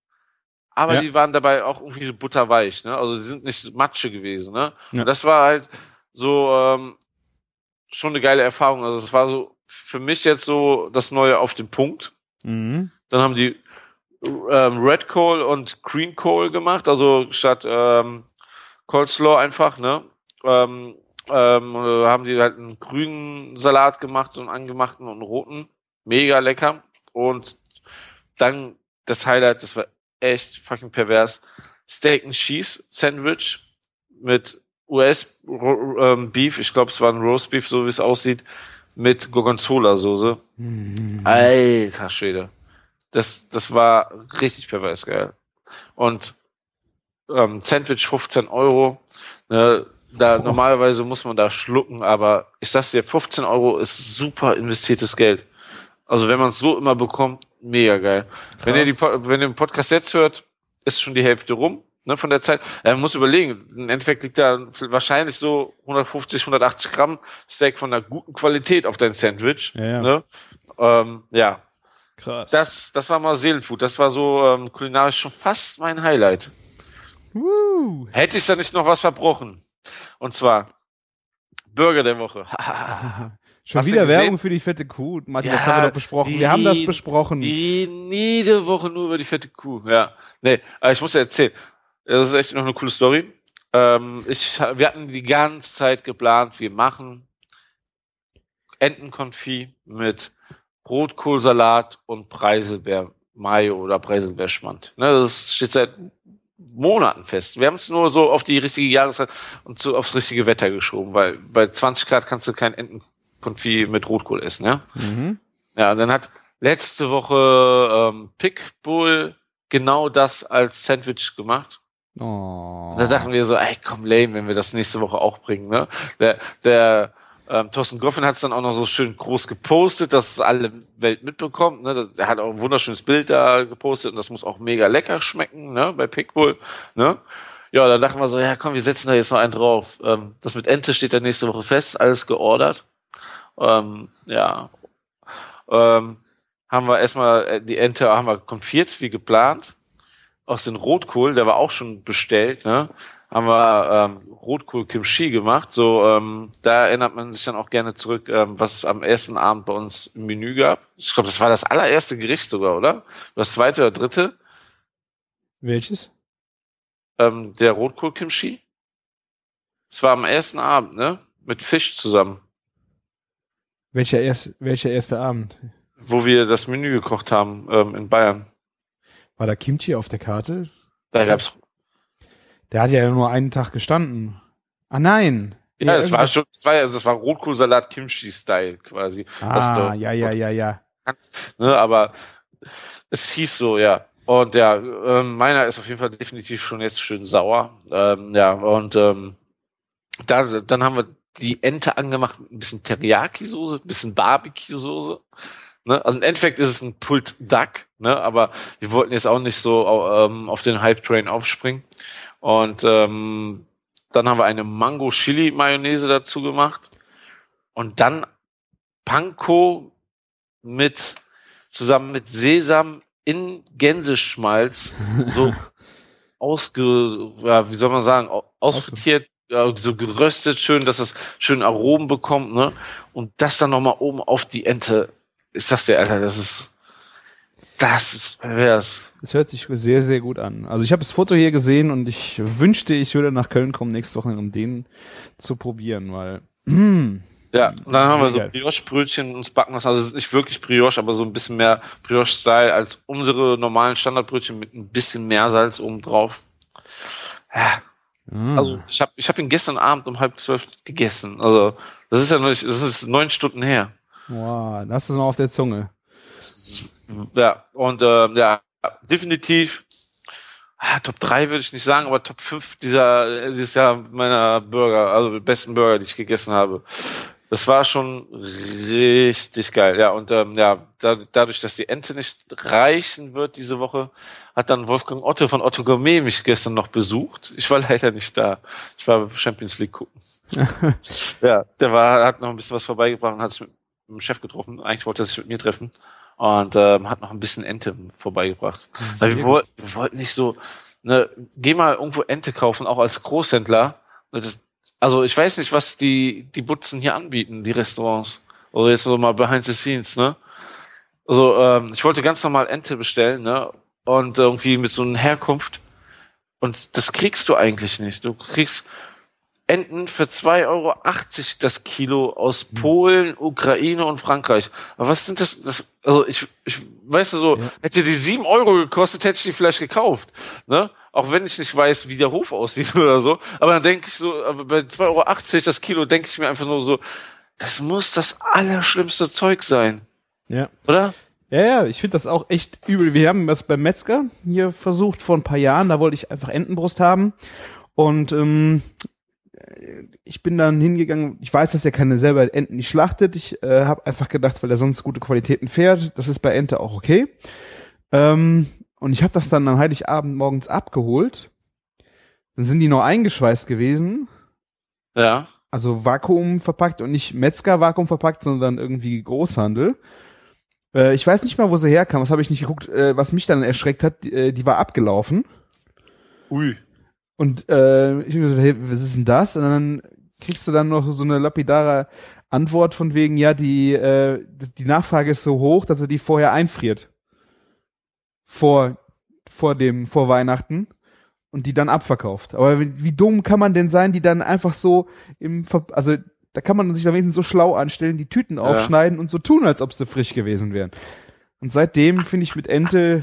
aber Ja. die waren dabei auch irgendwie so butterweich, ne? Also sie sind nicht Matsche gewesen, ne? Ja. Und das war halt so ähm, schon eine geile Erfahrung. Also es war so für mich jetzt so das Neue auf den Punkt. Mhm. Dann haben die ähm, Red Coal und Green Coal gemacht, also statt ähm, Coleslaw einfach, ne? Ähm, ähm, äh, haben die halt einen grünen Salat gemacht, so einen angemachten und einen roten. Mega lecker. Und dann das Highlight, das war echt fucking pervers. Steak and Cheese Sandwich mit US ähm, Beef, ich glaube, es war ein Roast Beef, so wie es aussieht, mit Gorgonzola-Soße. Alter Schwede. Das, das war richtig pervers geil. Und ähm, Sandwich 15 Euro. Ne, da normalerweise muss man da schlucken, aber ich sag's dir, 15 Euro ist super investiertes Geld. Also wenn man es so immer bekommt, mega geil. Wenn ihr, die, wenn ihr den Podcast jetzt hört, ist schon die Hälfte rum ne, von der Zeit. Man muss überlegen, im Endeffekt liegt da wahrscheinlich so 150, 180 Gramm Steak von einer guten Qualität auf dein Sandwich. Ja, ja. Ne? Ähm, ja, Krass. das, das war mal Seelenfood. Das war so ähm, kulinarisch schon fast mein Highlight. Woo. Hätte ich da nicht noch was verbrochen. Und zwar Burger der Woche. <laughs> Schon Hast wieder? Werbung für die fette Kuh. Martin, das Ja, haben wir doch besprochen. Wir haben das die- besprochen. Jede Woche nur über die fette Kuh. Ja. Nee, aber ich muss dir erzählen. Das ist echt noch eine coole Story. Ähm, ich, wir hatten die ganze Zeit geplant, wir machen Entenkonfit mit Rotkohlsalat und Preiselbeer Mayo oder Preiselbeerschmand. Ne, das steht seit Monaten fest. Wir haben es nur so auf die richtige Jahreszeit und so aufs richtige Wetter geschoben, weil bei 20 Grad kannst du kein Entenkonfit mit Rotkohl essen, ja? Mhm. Ja, dann hat letzte Woche ähm, Pickbull genau das als Sandwich gemacht. Oh. Da dachten wir so, ey, komm, lame, wenn wir das nächste Woche auch bringen. Ne? Der, der ähm, Thorsten Goffin hat es dann auch noch so schön groß gepostet, dass es alle Welt mitbekommt. Ne? Er hat auch ein wunderschönes Bild da gepostet und das muss auch mega lecker schmecken ne? bei Pickbull. Ne? Ja, da dachten wir so, ja komm, wir setzen da jetzt noch einen drauf. Ähm, das mit Ente steht dann nächste Woche fest, alles geordert. Ähm, ja, ähm, haben wir erstmal äh, die Ente haben wir konfiert, wie geplant. Aus den Rotkohl, der war auch schon bestellt, ne? Haben wir ähm, Rotkohl Kimchi gemacht. So, ähm, da erinnert man sich dann auch gerne zurück, ähm, was am ersten Abend bei uns im Menü gab. Ich glaube, das war das allererste Gericht sogar, oder? Das zweite oder dritte, Welches? ähm, der Rotkohl Kimchi. Es war am ersten Abend, ne? Mit Fisch zusammen, Welcher, erst, welcher erste Abend? wo wir das Menü gekocht haben ähm, in Bayern. War da Kimchi auf der Karte? Da gab's Der hat ja nur einen Tag gestanden. Ah nein. Ja, das war schon, das war, ja- das war Rotkohlsalat Kimchi-Style quasi. Ah, ja, ja, ja, ja. kannst, ne, aber es hieß so, ja. Und ja, ähm, meiner ist auf jeden Fall definitiv schon jetzt schön sauer. Ähm, ja, und ähm, da, dann haben wir die Ente angemacht ein bisschen Teriyaki-Soße, ein bisschen Barbecue-Soße. Ne? Also im Endeffekt ist es ein Pulled Duck, ne? aber wir wollten jetzt auch nicht so ähm, auf den Hype-Train aufspringen. Und ähm, dann haben wir eine Mango-Chili-Mayonnaise dazu gemacht. Und dann Panko mit zusammen mit Sesam in Gänseschmalz so <laughs> ausge, ja, wie soll man sagen, au- ausfrittiert, ja, so geröstet schön, dass es schön Aromen bekommt, ne? Und das dann nochmal oben auf die Ente. Ist das der, Alter, das ist, das ist pervers. Das hört sich sehr, sehr gut an. Also ich habe das Foto hier gesehen und ich wünschte, ich würde nach Köln kommen nächste Woche, um den zu probieren, weil <clears throat> Ja, und dann haben wir so. Brioche-Brötchen uns backen lassen. Also es ist nicht wirklich Brioche, aber so ein bisschen mehr Brioche-Style als unsere normalen Standardbrötchen mit ein bisschen mehr Salz oben drauf. Ja, Ah. also ich habe ich hab ihn gestern Abend um halb zwölf gegessen. Also das ist ja noch nicht, das ist neun Stunden her. Wow, das ist noch auf der Zunge. Ja, und ähm, ja, definitiv ah, Top 3 würde ich nicht sagen, aber Top 5 dieser, dieses Jahr meiner Burger, also die besten Burger, die ich gegessen habe. Das war schon richtig geil. Ja, und ähm, ja, da, dadurch, dass die Ente nicht reichen wird diese Woche, hat dann Wolfgang Otto von Otto Gourmet mich gestern noch besucht. Ich war <laughs> leider nicht da. Ich war Champions League gucken. <laughs> ja, der war, hat noch ein bisschen was vorbeigebracht und hat sich mit Chef getroffen. Eigentlich wollte er sich mit mir treffen und ähm, hat noch ein bisschen Ente vorbeigebracht. Weil wir, woll- wir wollten nicht so, ne, geh mal irgendwo Ente kaufen, auch als Großhändler. Ne, Das, also ich weiß nicht, was die, die Butzen hier anbieten, die Restaurants. Oder jetzt so mal behind the scenes, ne? Also, ähm, ich wollte ganz normal Ente bestellen, ne? Und irgendwie mit so einer Herkunft. Und das kriegst du eigentlich nicht. Du kriegst Enten für 2,80 Euro das Kilo aus Polen, Ukraine und Frankreich. Aber was sind das? das also ich, ich weißt du so, hätte die 7 Euro gekostet, hätte ich die vielleicht gekauft. Ne? Auch wenn ich nicht weiß, wie der Hof aussieht <laughs> oder so. Aber dann denke ich so, aber bei 2,80 Euro das Kilo, denke ich mir einfach nur so, das muss das allerschlimmste Zeug sein. Ja. Oder? Ja, ja, ich finde das auch echt übel. Wir haben das beim Metzger hier versucht vor ein paar Jahren, da wollte ich einfach Entenbrust haben. Und ähm, ich bin dann hingegangen, ich weiß, dass er keine selber Enten nicht schlachtet. Ich äh, habe einfach gedacht, weil er sonst gute Qualitäten fährt, das ist bei Ente auch okay. Ähm, und ich habe das dann am Heiligabend morgens abgeholt. Dann sind die noch eingeschweißt gewesen. Ja. Also Vakuum verpackt und nicht Metzger Vakuum verpackt, sondern irgendwie Großhandel. Äh, ich weiß nicht mal, wo sie herkam, das habe ich nicht geguckt. Äh, was mich dann erschreckt hat, die, äh, die war abgelaufen. Ui. Und äh, ich gesagt, hey, was ist denn das? Und dann kriegst du dann noch so eine lapidare Antwort von wegen, ja, die, äh, die Nachfrage ist so hoch, dass er die vorher einfriert. Vor, vor dem, vor Weihnachten. Und die dann abverkauft. Aber wie, wie dumm kann man denn sein, die dann einfach so im, Ver also da kann man sich am wenigstens so schlau anstellen, die Tüten Ja. aufschneiden und so tun, als ob sie frisch gewesen wären. Und seitdem finde ich mit Ente,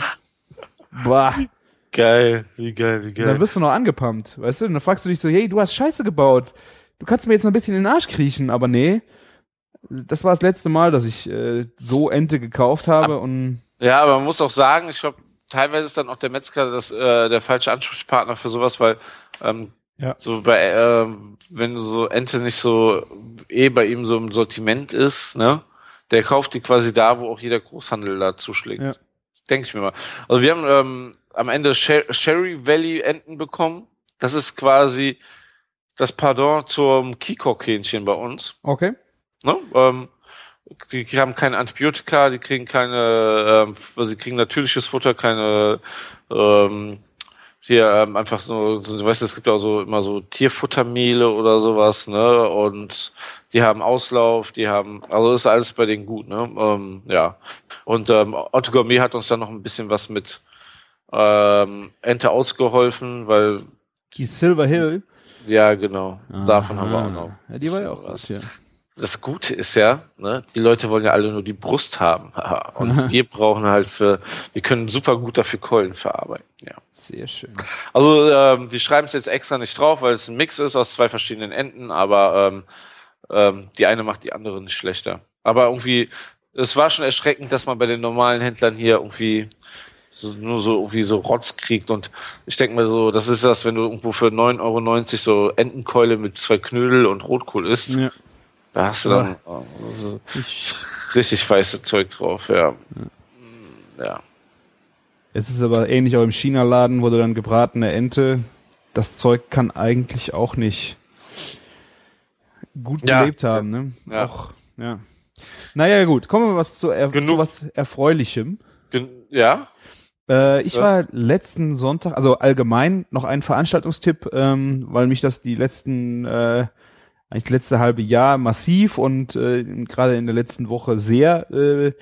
<laughs> boah, Geil, wie geil, wie dann geil. wirst du noch angepumpt, weißt du? Und dann fragst du dich so, hey, du hast Scheiße gebaut. Du kannst mir jetzt mal ein bisschen in den Arsch kriechen, aber nee. Das war das letzte Mal, dass ich äh, so Ente gekauft habe und Ja, aber man muss auch sagen, ich glaube, teilweise ist dann auch der Metzger das, äh, der falsche Ansprechpartner für sowas, weil ähm, Ja. so bei, ähm, wenn so Ente nicht so eh bei ihm so im Sortiment ist, ne, der kauft die quasi da, wo auch jeder Großhandel da zuschlägt. Ja. Denke ich mir mal. Also wir haben ähm, am Ende Sher Sherry Valley Enten bekommen. Das ist quasi das Pardon zum Kikok-Hähnchen bei uns. okay. Ne? Ähm, die haben keine Antibiotika, die kriegen keine, ähm, also die kriegen natürliches Futter, keine ähm, hier ähm, einfach so, du weißt, es gibt auch so immer so Tierfuttermehle oder sowas, ne? Und die haben Auslauf, die haben, also ist alles bei denen gut, ne? Ähm, ja. Und ähm, Otto Gourmet hat uns dann noch ein bisschen was mit ähm, Ente ausgeholfen, weil Die Silver Hill. ja genau, davon haben wir auch noch. Ja, die war ja auch was. ja. Das Gute ist ja, ne, die Leute wollen ja alle nur die Brust haben. <laughs> Und <laughs> wir brauchen halt für, wir können super gut dafür Keulen verarbeiten. Ja. Sehr schön. Also ähm, wir schreiben es jetzt extra nicht drauf, weil es ein Mix ist aus zwei verschiedenen Enden, aber ähm, ähm, die eine macht die andere nicht schlechter. Aber irgendwie, es war schon erschreckend, dass man bei den normalen Händlern hier irgendwie nur so irgendwie so Rotz kriegt und ich denke mir so, das ist das, wenn du irgendwo für 9,90 Euro so Entenkeule mit zwei Knödel und Rotkohl isst. Ja. Da hast du dann oh, so richtig weiße Zeug drauf, ja. Ja. Es ist aber ähnlich auch im China-Laden, wo du dann gebratene Ente, das Zeug kann eigentlich auch nicht gut Ja. gelebt haben, ne? Ja. Auch, ja. Naja, gut, kommen wir was zu, er Genug. zu was Erfreulichem. Gen ja? Äh, ich war letzten Sonntag, also allgemein noch ein Veranstaltungstipp, ähm, weil mich das die letzten, äh, eigentlich letzte halbe Jahr massiv und äh, gerade in der letzten Woche sehr äh,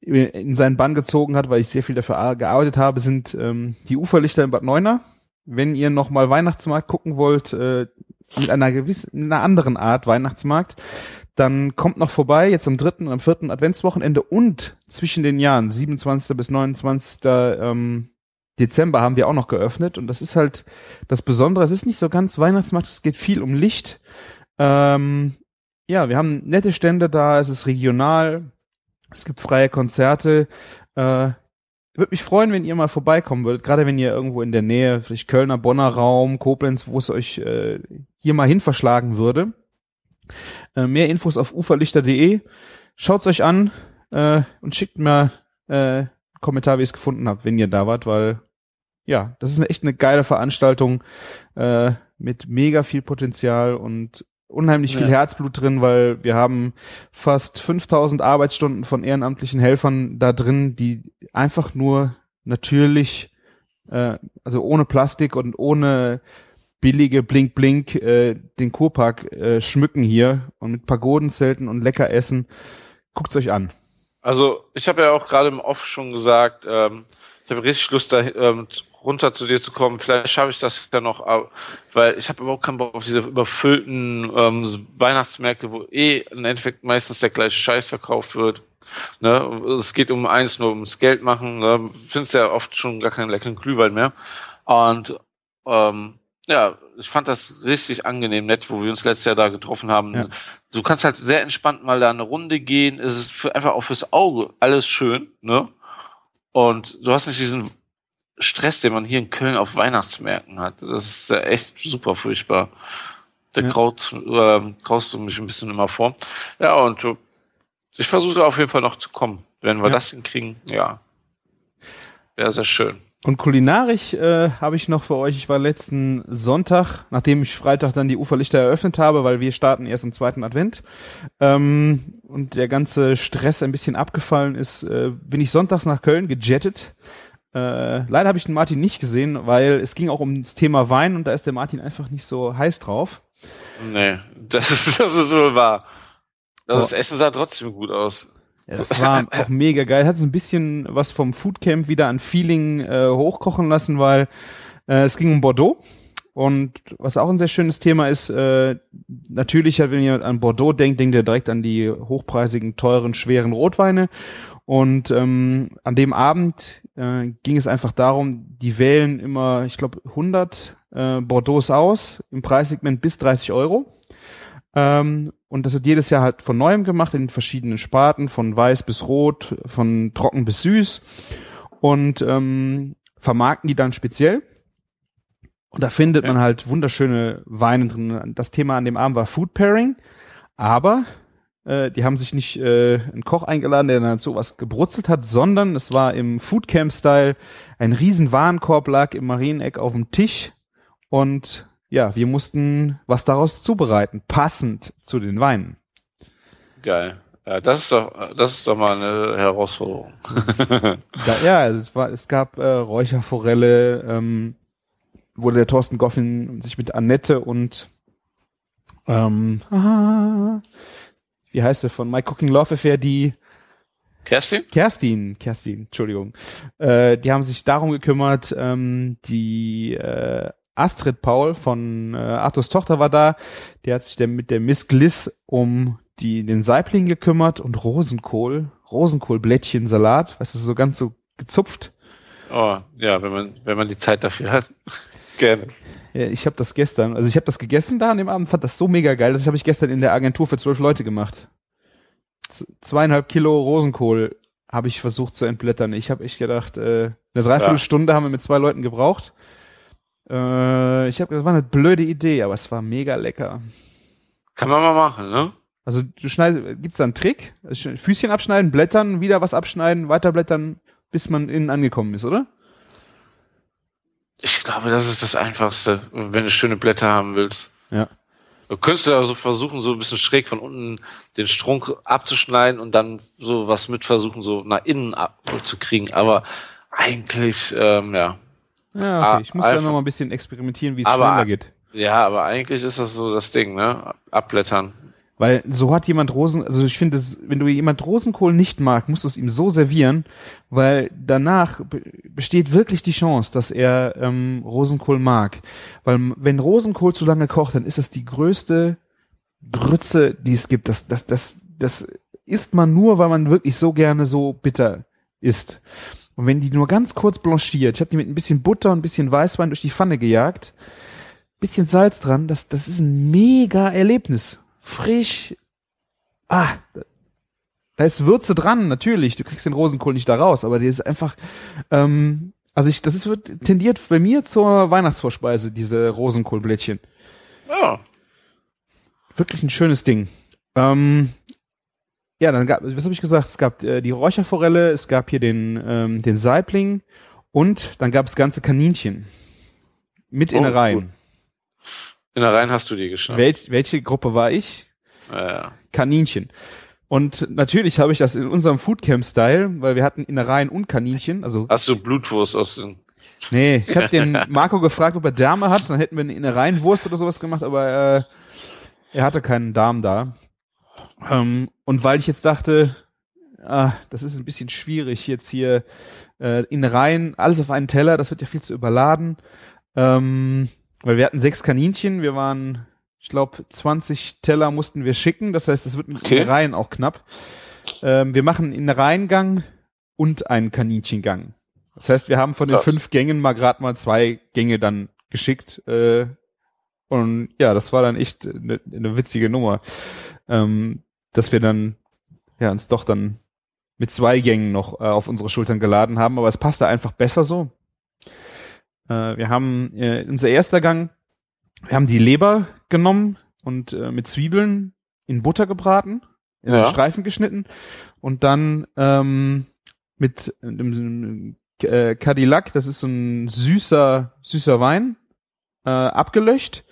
in seinen Bann gezogen hat, weil ich sehr viel dafür ar- gearbeitet habe, sind ähm, die Uferlichter in Bad Neuenahr. Wenn ihr noch mal Weihnachtsmarkt gucken wollt, äh, mit einer gewissen, einer anderen Art Weihnachtsmarkt, dann kommt noch vorbei, jetzt am dritten und am vierten Adventswochenende und zwischen den Jahren 27. bis 29. Ähm, Dezember haben wir auch noch geöffnet und das ist halt das Besondere. Es ist nicht so ganz Weihnachtsmarkt, es geht viel um Licht. Ähm, ja, wir haben nette Stände da, es ist regional, es gibt freie Konzerte. Äh, würde mich freuen, wenn ihr mal vorbeikommen würdet, gerade wenn ihr irgendwo in der Nähe, vielleicht Kölner, Bonner Raum, Koblenz, wo es euch äh, hier mal hin verschlagen würde. Äh, mehr Infos auf uferlichter.de. Schaut's euch an äh, und schickt mir äh, einen Kommentar, wie ihr es gefunden habt, wenn ihr da wart, weil ja, das ist eine, echt eine geile Veranstaltung äh, mit mega viel Potenzial und unheimlich viel Ja. Herzblut drin, weil wir haben fast 5000 Arbeitsstunden von ehrenamtlichen Helfern da drin, die einfach nur natürlich, äh, also ohne Plastik und ohne billige Blink Blink äh, den Kurpark äh, schmücken hier und mit Pagodenzelten und lecker essen. Guckt's euch an. Also ich habe ja auch gerade im Off schon gesagt, ähm, ich habe richtig Lust, da ähm, runter zu dir zu kommen. Vielleicht schaffe ich das ja noch, weil ich habe überhaupt keinen Bock auf diese überfüllten ähm, Weihnachtsmärkte, wo eh im Endeffekt meistens der gleiche Scheiß verkauft wird. Ne? Es geht um eins, nur ums Geld machen. Ne? Findest ja oft schon gar keinen leckeren Glühwein mehr. Und ähm, ja, ich fand das richtig angenehm, nett, wo wir uns letztes Jahr da getroffen haben. Ja. Du kannst halt sehr entspannt mal da eine Runde gehen. Es ist für, einfach auch fürs Auge alles schön, ne? Und du hast nicht diesen Stress, den man hier in Köln auf Weihnachtsmärkten hat. Das ist ja echt super furchtbar. Der Ja. graut, äh, graust du mich ein bisschen immer vor. Ja, und äh, ich versuche auf jeden Fall noch zu kommen. Wenn wir Ja. das hinkriegen, ja. Wäre sehr schön. Und kulinarisch äh, habe ich noch für euch, ich war letzten Sonntag, nachdem ich Freitag dann die Uferlichter eröffnet habe, weil wir starten erst am zweiten Advent ähm, und der ganze Stress ein bisschen abgefallen ist, äh, bin ich sonntags nach Köln gejettet. Äh, leider habe ich den Martin nicht gesehen, weil es ging auch um das Thema Wein und da ist der Martin einfach nicht so heiß drauf. Nee, <laughs> das ist, das ist wohl wahr. Das, Oh. das Essen sah trotzdem gut aus. Ja, das war auch mega geil. Hat so ein bisschen was vom Foodcamp wieder an Feeling äh, hochkochen lassen, weil äh, es ging um Bordeaux. Und was auch ein sehr schönes Thema ist, äh, natürlich, wenn jemand an Bordeaux denkt, denkt er direkt an die hochpreisigen, teuren, schweren Rotweine. Und ähm, an dem Abend äh, ging es einfach darum, die wählen immer, ich glaube, 100 äh, Bordeaux aus im Preissegment bis 30 Euro. Ähm, und das wird jedes Jahr halt von neuem gemacht in verschiedenen Sparten, von weiß bis rot, von trocken bis süß. Und ähm, vermarkten die dann speziell. Und da findet man halt wunderschöne Weine drin. Das Thema an dem Abend war Food Pairing, aber äh, die haben sich nicht äh, einen Koch eingeladen, der dann sowas gebrutzelt hat, sondern es war im Foodcamp-Style ein riesen Warenkorb lag im Marieneck auf dem Tisch und ja, wir mussten was daraus zubereiten, passend zu den Weinen. Geil. Ja, das ist doch, das ist doch mal eine Herausforderung. <laughs> Da, ja, es war, es gab äh, Räucherforelle, ähm, wo der Thorsten Goffin sich mit Annette und ähm, <laughs> wie heißt sie von My Cooking Love Affair, die Kerstin? Kerstin, Kerstin, Entschuldigung. Äh, die haben sich darum gekümmert, ähm, die äh, Astrid Paul von äh, Arthurs Tochter war da, die hat sich dann mit der Miss Gliss um die, den Saibling gekümmert und Rosenkohl, Rosenkohlblättchen Salat, weißt du, so ganz so gezupft. Oh, ja, wenn man, wenn man die Zeit dafür hat. <laughs> Gerne. Ja, ich habe das gestern, also ich habe das gegessen da an dem Abend, fand das so mega geil, das habe ich gestern in der Agentur für zwölf Leute gemacht. Z zweieinhalb Kilo Rosenkohl habe ich versucht zu entblättern. Ich habe echt gedacht, äh, eine Dreiviertelstunde haben wir mit zwei Leuten gebraucht. Äh, ich habe, das war eine blöde Idee, aber es war mega lecker. Kann man mal machen, ne? Also du schneidest, gibt's da einen Trick? Füßchen abschneiden, blättern, wieder was abschneiden, weiterblättern, bis man innen angekommen ist, oder? Ich glaube, das ist das Einfachste, wenn du schöne Blätter haben willst. Ja. Du könntest ja so versuchen, so ein bisschen schräg von unten den Strunk abzuschneiden und dann so was mit versuchen, so nach innen abzukriegen. Aber eigentlich, ähm, ja. Ja, Ah, okay. Ich muss da einfach- noch mal ein bisschen experimentieren, wie es Aber- schneller geht. Ja, aber eigentlich ist das so das Ding, ne? Abblättern. Weil so hat jemand Rosen, also ich finde, wenn du jemand Rosenkohl nicht mag, musst du es ihm so servieren, weil danach be- besteht wirklich die Chance, dass er ähm, Rosenkohl mag. Weil wenn Rosenkohl zu lange kocht, dann ist das die größte Grütze, die es gibt. Das, das, das, das isst man nur, weil man wirklich so gerne so bitter isst. Und wenn die nur ganz kurz blanchiert, ich habe die mit ein bisschen Butter und ein bisschen Weißwein durch die Pfanne gejagt, bisschen Salz dran, das, das ist ein mega Erlebnis. Frisch. Ah, da ist Würze dran, natürlich. Du kriegst den Rosenkohl nicht da raus, aber die ist einfach, ähm, also ich, das ist, wird tendiert bei mir zur Weihnachtsvorspeise, diese Rosenkohlblättchen. Ja. Wirklich ein schönes Ding. Ähm, ja, dann gab, was habe ich gesagt? Es gab äh, die Räucherforelle, es gab hier den, ähm, den Saibling und dann gab es ganze Kaninchen. Mit Oh, Innereien. gut. Innereien hast du die geschnappt. Welch, welche Gruppe war ich? Ja. Kaninchen. Und natürlich habe ich das in unserem Foodcamp-Style, weil wir hatten Innereien und Kaninchen. Also Hast du Blutwurst aus den. <laughs> nee, ich habe den Marco gefragt, ob er Därme hat, dann hätten wir eine Innereienwurst oder sowas gemacht, aber äh, er hatte keinen Darm da. Ähm, und weil ich jetzt dachte, ah, das ist ein bisschen schwierig jetzt hier äh, in Reihen, alles auf einen Teller, das wird ja viel zu überladen. Ähm, weil wir hatten sechs Kaninchen, wir waren, ich glaube, 20 Teller mussten wir schicken, das heißt, das wird mit Okay. in Reihen auch knapp. Ähm, wir machen einen Reihengang und einen Kaninchengang. Das heißt, wir haben von den Krass. fünf Gängen mal gerade mal zwei Gänge dann geschickt. Äh, und ja, das war dann echt eine, eine witzige Nummer, ähm, dass wir dann ja uns doch dann mit zwei Gängen noch äh, auf unsere Schultern geladen haben, aber es passte einfach besser so. Äh, wir haben äh, unser erster Gang, wir haben die Leber genommen und äh, mit Zwiebeln in Butter gebraten, in Ja. Streifen geschnitten und dann ähm, mit einem äh, Cadillac, das ist so ein süßer, süßer Wein, äh, abgelöscht.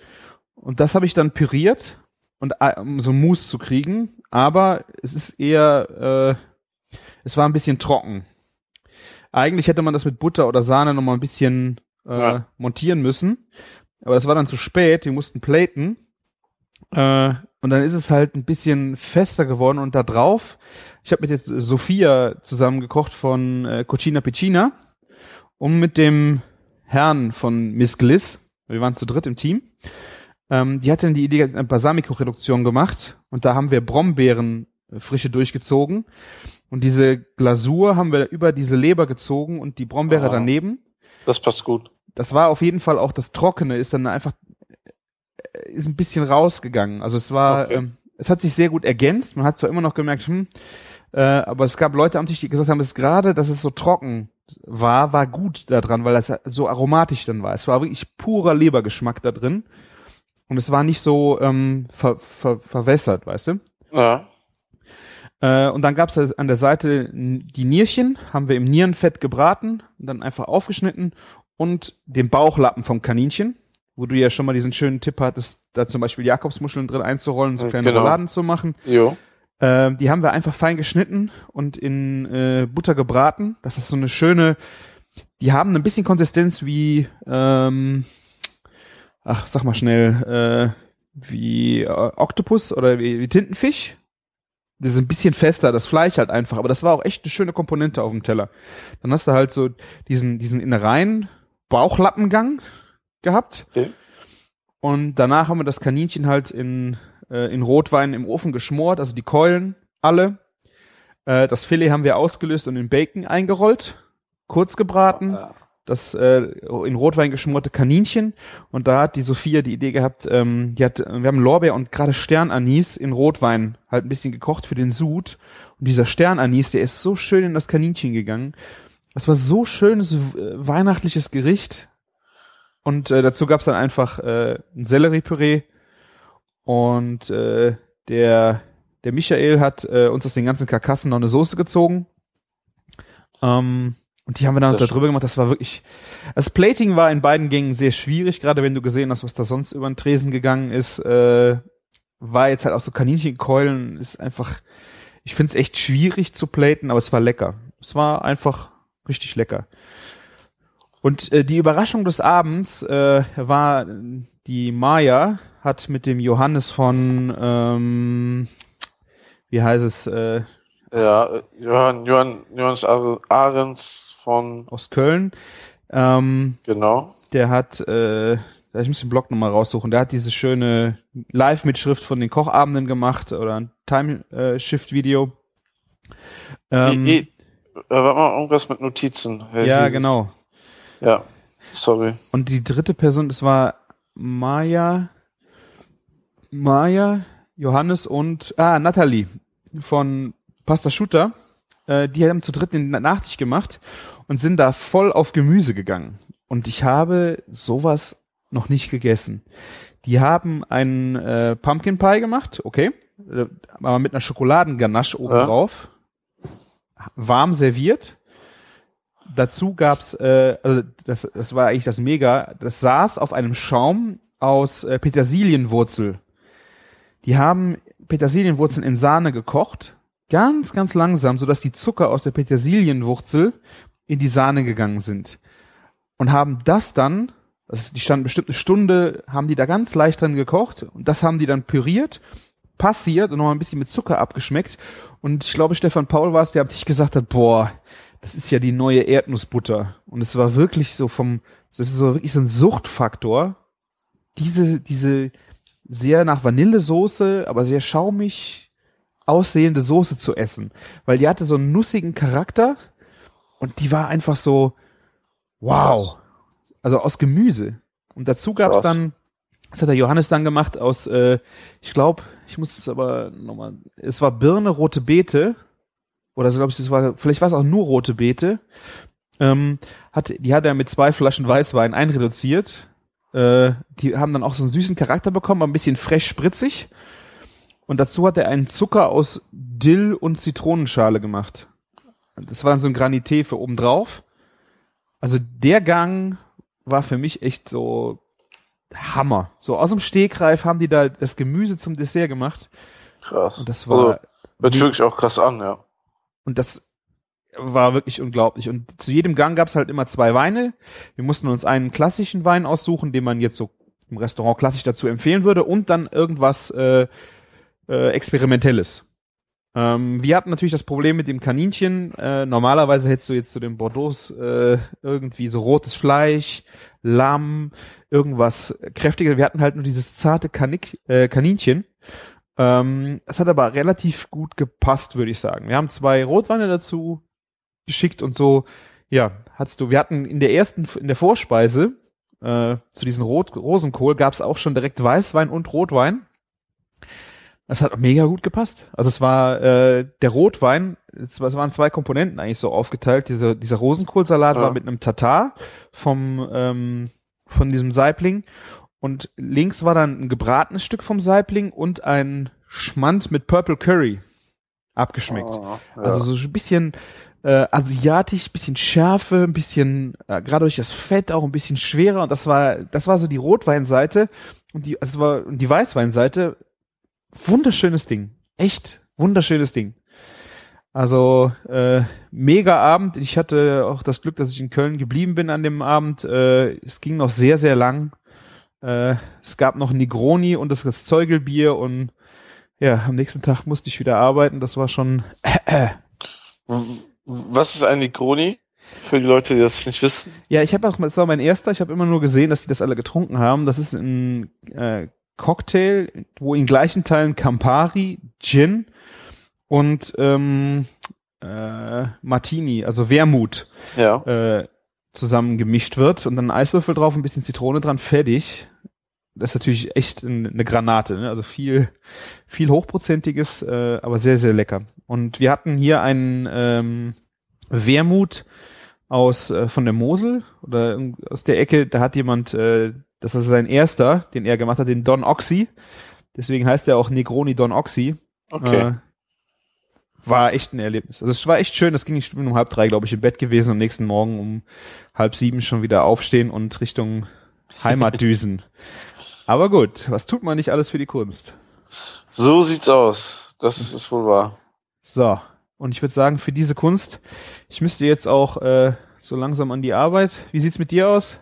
Und das habe ich dann püriert und äh, um so Mousse zu kriegen. Aber es ist eher, äh, es war ein bisschen trocken. Eigentlich hätte man das mit Butter oder Sahne noch mal ein bisschen äh, Ja. montieren müssen. Aber das war dann zu spät. Wir mussten platen. Äh, und dann ist es halt ein bisschen fester geworden. Und da drauf, ich habe mit jetzt Sophia zusammen gekocht von äh, Cucina Piccina und mit dem Herrn von Miss Gliss. Wir waren zu dritt im Team. Ähm, die hatte dann die Idee, eine Balsamico-Reduktion gemacht. Und da haben wir Brombeeren äh, frische durchgezogen. Und diese Glasur haben wir über diese Leber gezogen und die Brombeere Ah. daneben. Das passt gut. Das war auf jeden Fall auch das Trockene, ist dann einfach, äh, ist ein bisschen rausgegangen. Also es war, Okay. ähm, es hat sich sehr gut ergänzt. Man hat zwar immer noch gemerkt, hm, äh, aber es gab Leute am Tisch, die gesagt haben, es ist gerade, dass es so trocken war, war gut da dran, weil das so aromatisch dann war. Es war wirklich purer Lebergeschmack da drin. Und es war nicht so ähm, ver, ver, verwässert, weißt du? Ja. Äh, und dann gab's an der Seite die Nierchen, haben wir im Nierenfett gebraten, und dann einfach aufgeschnitten und den Bauchlappen vom Kaninchen, wo du ja schon mal diesen schönen Tipp hattest, da zum Beispiel Jakobsmuscheln drin einzurollen, so Ja, kleine genau. Rouladen zu machen. Jo. Ähm, die haben wir einfach fein geschnitten und in äh, Butter gebraten. Das ist so eine schöne, die haben ein bisschen Konsistenz wie, ähm, ach, sag mal schnell, äh, wie äh, Oktopus oder wie, wie Tintenfisch. Das ist ein bisschen fester, das Fleisch halt einfach, aber das war auch echt eine schöne Komponente auf dem Teller. Dann hast du halt so diesen, diesen Innereien Bauchlappengang gehabt. Okay. Und danach haben wir das Kaninchen halt in, äh, in Rotwein im Ofen geschmort, also die Keulen alle. Äh, das Filet haben wir ausgelöst und in Bacon eingerollt, kurz gebraten. Das äh, in Rotwein geschmorte Kaninchen. Und da hat die Sophia die Idee gehabt, ähm, die hat, wir haben Lorbeer und gerade Sternanis in Rotwein halt ein bisschen gekocht für den Sud. Und dieser Sternanis, der ist so schön in das Kaninchen gegangen. Das war so schönes äh, weihnachtliches Gericht. Und äh, dazu gab's dann einfach äh, ein Selleriepüree. Und äh, der, der Michael hat äh, uns aus den ganzen Karkassen noch eine Soße gezogen. Ähm, und die haben wir dann Sehr da drüber gemacht. Das war wirklich. Das Plating war in beiden Gängen sehr schwierig, gerade wenn du gesehen hast, was da sonst über den Tresen gegangen ist. Äh, war jetzt halt auch so Kaninchenkeulen, ist einfach. Ich find's echt schwierig zu platen, aber es war lecker. Es war einfach richtig lecker. Und äh, die Überraschung des Abends äh, war, die Maya hat mit dem Johannes von, ähm, wie heißt es, äh, Ja, Johann, Johann, Johannes Ahrens von, aus Köln, ähm, genau. der hat, äh, ich muss den Blog nochmal raussuchen, der hat diese schöne Live-Mitschrift von den Kochabenden gemacht oder ein Time-Shift-Video. Ähm, I, äh, warte mal, irgendwas mit Notizen. Hey, ja, genau. Ja, sorry. Und die dritte Person, das war Maya, Maya, Johannes und, ah, Natalie von Pasta Shooter. Äh, die haben zu dritt den Nachtisch gemacht und sind da voll auf Gemüse gegangen. Und ich habe sowas noch nicht gegessen. Die haben einen äh, Pumpkin Pie gemacht, okay, äh, aber mit einer Schokoladenganache oben Ja. drauf, warm serviert. Dazu gab's, äh, also das, das war eigentlich das Mega, das saß auf einem Schaum aus äh, Petersilienwurzel. Die haben Petersilienwurzeln in Sahne gekocht, ganz, ganz langsam, sodass die Zucker aus der Petersilienwurzel in die Sahne gegangen sind. Und haben das dann, also die standen bestimmt eine Stunde, haben die da ganz leicht dran gekocht und das haben die dann püriert, passiert und nochmal ein bisschen mit Zucker abgeschmeckt. Und ich glaube, Stefan Paul war es, der am Tisch gesagt hat, boah, das ist ja die neue Erdnussbutter. Und es war wirklich so vom, es ist so wirklich so ein Suchtfaktor. Diese, diese sehr nach Vanillesoße, aber sehr schaumig aussehende Soße zu essen. Weil die hatte so einen nussigen Charakter und die war einfach so, wow. Also aus Gemüse. Und dazu gab's dann, das hat der Johannes dann gemacht aus, äh, ich glaube, ich muss es aber nochmal, es war Birne, rote Beete, oder so glaube ich, das war, vielleicht war es auch nur rote Beete, ähm, hat, die hat er mit zwei Flaschen Weißwein einreduziert. Äh, die haben dann auch so einen süßen Charakter bekommen, ein bisschen frech spritzig. Und dazu hat er einen Zucker aus Dill und Zitronenschale gemacht. Das war dann so ein Granité für obendrauf. Also der Gang war für mich echt so Hammer. So aus dem Stegreif haben die da das Gemüse zum Dessert gemacht. Krass. Und das war, Also, hört sich wirklich auch krass an, ja. und das war wirklich unglaublich. Und zu jedem Gang gab es halt immer zwei Weine. Wir mussten uns einen klassischen Wein aussuchen, den man jetzt so im Restaurant klassisch dazu empfehlen würde, und dann irgendwas äh, äh, Experimentelles. Ähm, wir hatten natürlich das Problem mit dem Kaninchen. Äh, normalerweise hättest du jetzt zu den Bordeaux äh, irgendwie so rotes Fleisch, Lamm, irgendwas kräftiger. Wir hatten halt nur dieses zarte Kanik, äh, Kaninchen. Ähm, es hat aber relativ gut gepasst, würde ich sagen. Wir haben zwei Rotweine dazu geschickt und so. Ja, hattest du. Wir hatten in der ersten, in der Vorspeise äh, zu diesem Rot Rosenkohl gab es auch schon direkt Weißwein und Rotwein. Das hat mega gut gepasst. Also es war äh, der Rotwein, es, war- es waren zwei Komponenten eigentlich so aufgeteilt. Dieser, dieser Rosenkohlsalat Ja. war mit einem Tatar vom ähm, von diesem Saibling und links war dann ein gebratenes Stück vom Saibling und ein Schmand mit Purple Curry abgeschmeckt. Ah, ja. Also so ein bisschen äh, asiatisch, bisschen Schärfe, ein bisschen äh, gerade durch das Fett auch ein bisschen schwerer und das war das war so die Rotweinseite und die also war und die Weißweinseite wunderschönes Ding. Echt wunderschönes Ding. Also äh, mega Abend. Ich hatte auch das Glück, dass ich in Köln geblieben bin an dem Abend. Äh, es ging noch sehr, sehr lang. Äh, es gab noch Negroni und das, das Zeugelbier und ja, am nächsten Tag musste ich wieder arbeiten. Das war schon Was ist ein Negroni? Für die Leute, die das nicht wissen. Ja, ich habe auch, es war mein erster, ich habe immer nur gesehen, dass die das alle getrunken haben. Das ist ein äh, Cocktail, wo in gleichen Teilen Campari, Gin und ähm, äh, Martini, also Wermut, Ja. äh, zusammen gemischt wird und dann Eiswürfel drauf, ein bisschen Zitrone dran, fertig. Das ist natürlich echt ein- eine Granate, ne? also viel, viel hochprozentiges, äh, aber sehr, sehr lecker. Und wir hatten hier einen ähm, Wermut aus äh, von der Mosel oder aus der Ecke, da hat jemand, äh, das ist sein erster, den er gemacht hat, den Don Oxy. Deswegen heißt er auch Negroni Don Oxy. Okay. Äh, war echt ein Erlebnis. Also es war echt schön, das ging, ich bin um halb drei, glaube ich, im Bett gewesen, am nächsten Morgen um halb sieben schon wieder aufstehen und Richtung Heimat <laughs> düsen. Aber gut, was tut man nicht alles für die Kunst? So sieht's aus. Das ist wohl wahr. So, und ich würde sagen, für diese Kunst, ich müsste jetzt auch äh, so langsam an die Arbeit. Wie sieht's mit dir aus?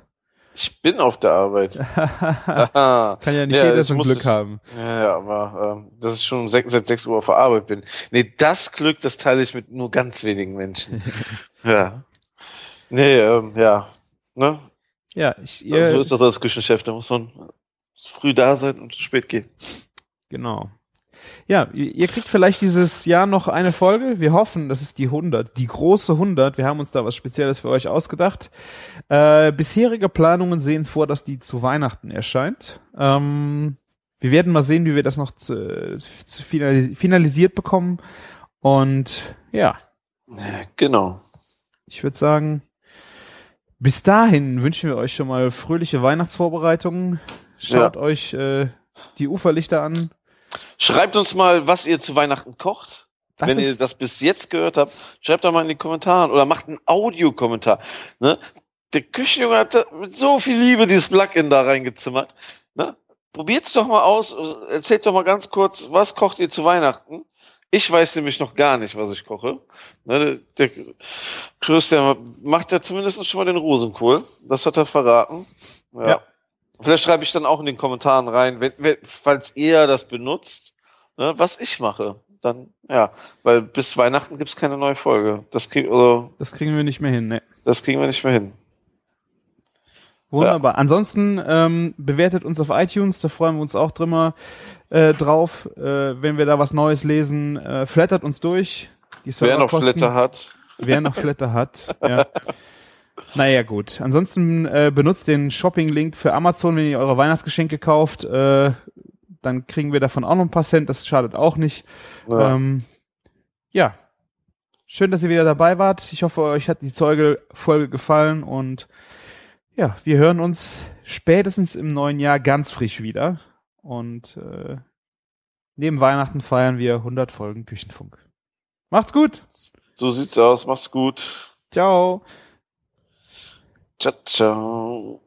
Ich bin auf der Arbeit. <laughs> Kann ja nicht jeder so ein Glück es, haben. Ja, ja, aber ähm, dass ich schon um sechs, seit 6 Uhr auf der Arbeit bin. Nee, das Glück, das teile ich mit nur ganz wenigen Menschen. <laughs> ja. Nee, ähm, ja. Ne? Ja, ich, so ihr, ist das als Küchenchef. Da muss man früh da sein und spät gehen. Genau. Ja, ihr kriegt vielleicht dieses Jahr noch eine Folge. Wir hoffen, das ist die 100, die große 100. Wir haben uns da was Spezielles für euch ausgedacht. Äh, bisherige Planungen sehen vor, dass die zu Weihnachten erscheint. Ähm, wir werden mal sehen, wie wir das noch zu, zu finalis finalisiert bekommen. Und ja, Ja, genau. ich würde sagen, bis dahin wünschen wir euch schon mal fröhliche Weihnachtsvorbereitungen. Schaut Ja. euch äh, die Uferlichter an. Schreibt uns mal, was ihr zu Weihnachten kocht. Das Wenn ihr das bis jetzt gehört habt, schreibt doch mal in die Kommentare oder macht einen Audiokommentar. Ne? Der Küchenjunge hat mit so viel Liebe dieses Plugin da reingezimmert. Ne? Probiert's doch mal aus. Erzählt doch mal ganz kurz, was kocht ihr zu Weihnachten? Ich weiß nämlich noch gar nicht, was ich koche. Ne, der der Chris, der macht ja zumindest schon mal den Rosenkohl. Das hat er verraten. Ja. Ja. Vielleicht schreibe ich dann auch in den Kommentaren rein, wenn, wenn, falls ihr das benutzt, ne, was ich mache. Dann, ja, weil bis Weihnachten gibt's keine neue Folge. Das, krieg, also, Das kriegen wir nicht mehr hin, ne? das kriegen wir nicht mehr hin. Wunderbar. Ansonsten ähm, bewertet uns auf iTunes, da freuen wir uns auch drüber äh, drauf, äh, wenn wir da was Neues lesen. Äh, flattert uns durch. Die Wer noch. Flatter hat. Wer noch Flatter hat. <laughs> Ja. Naja, gut. Ansonsten äh, benutzt den Shopping-Link für Amazon, wenn ihr eure Weihnachtsgeschenke kauft. Äh, dann kriegen wir davon auch noch ein paar Cent. Das schadet auch nicht. Ja. Ähm, ja. Schön, dass ihr wieder dabei wart. Ich hoffe, euch hat die Zeuge-Folge gefallen und ja, wir hören uns spätestens im neuen Jahr ganz frisch wieder. Und äh, neben Weihnachten feiern wir 100 Folgen Küchenfunk. Macht's gut. So sieht's aus. Mach's gut. Ciao. Ciao, ciao.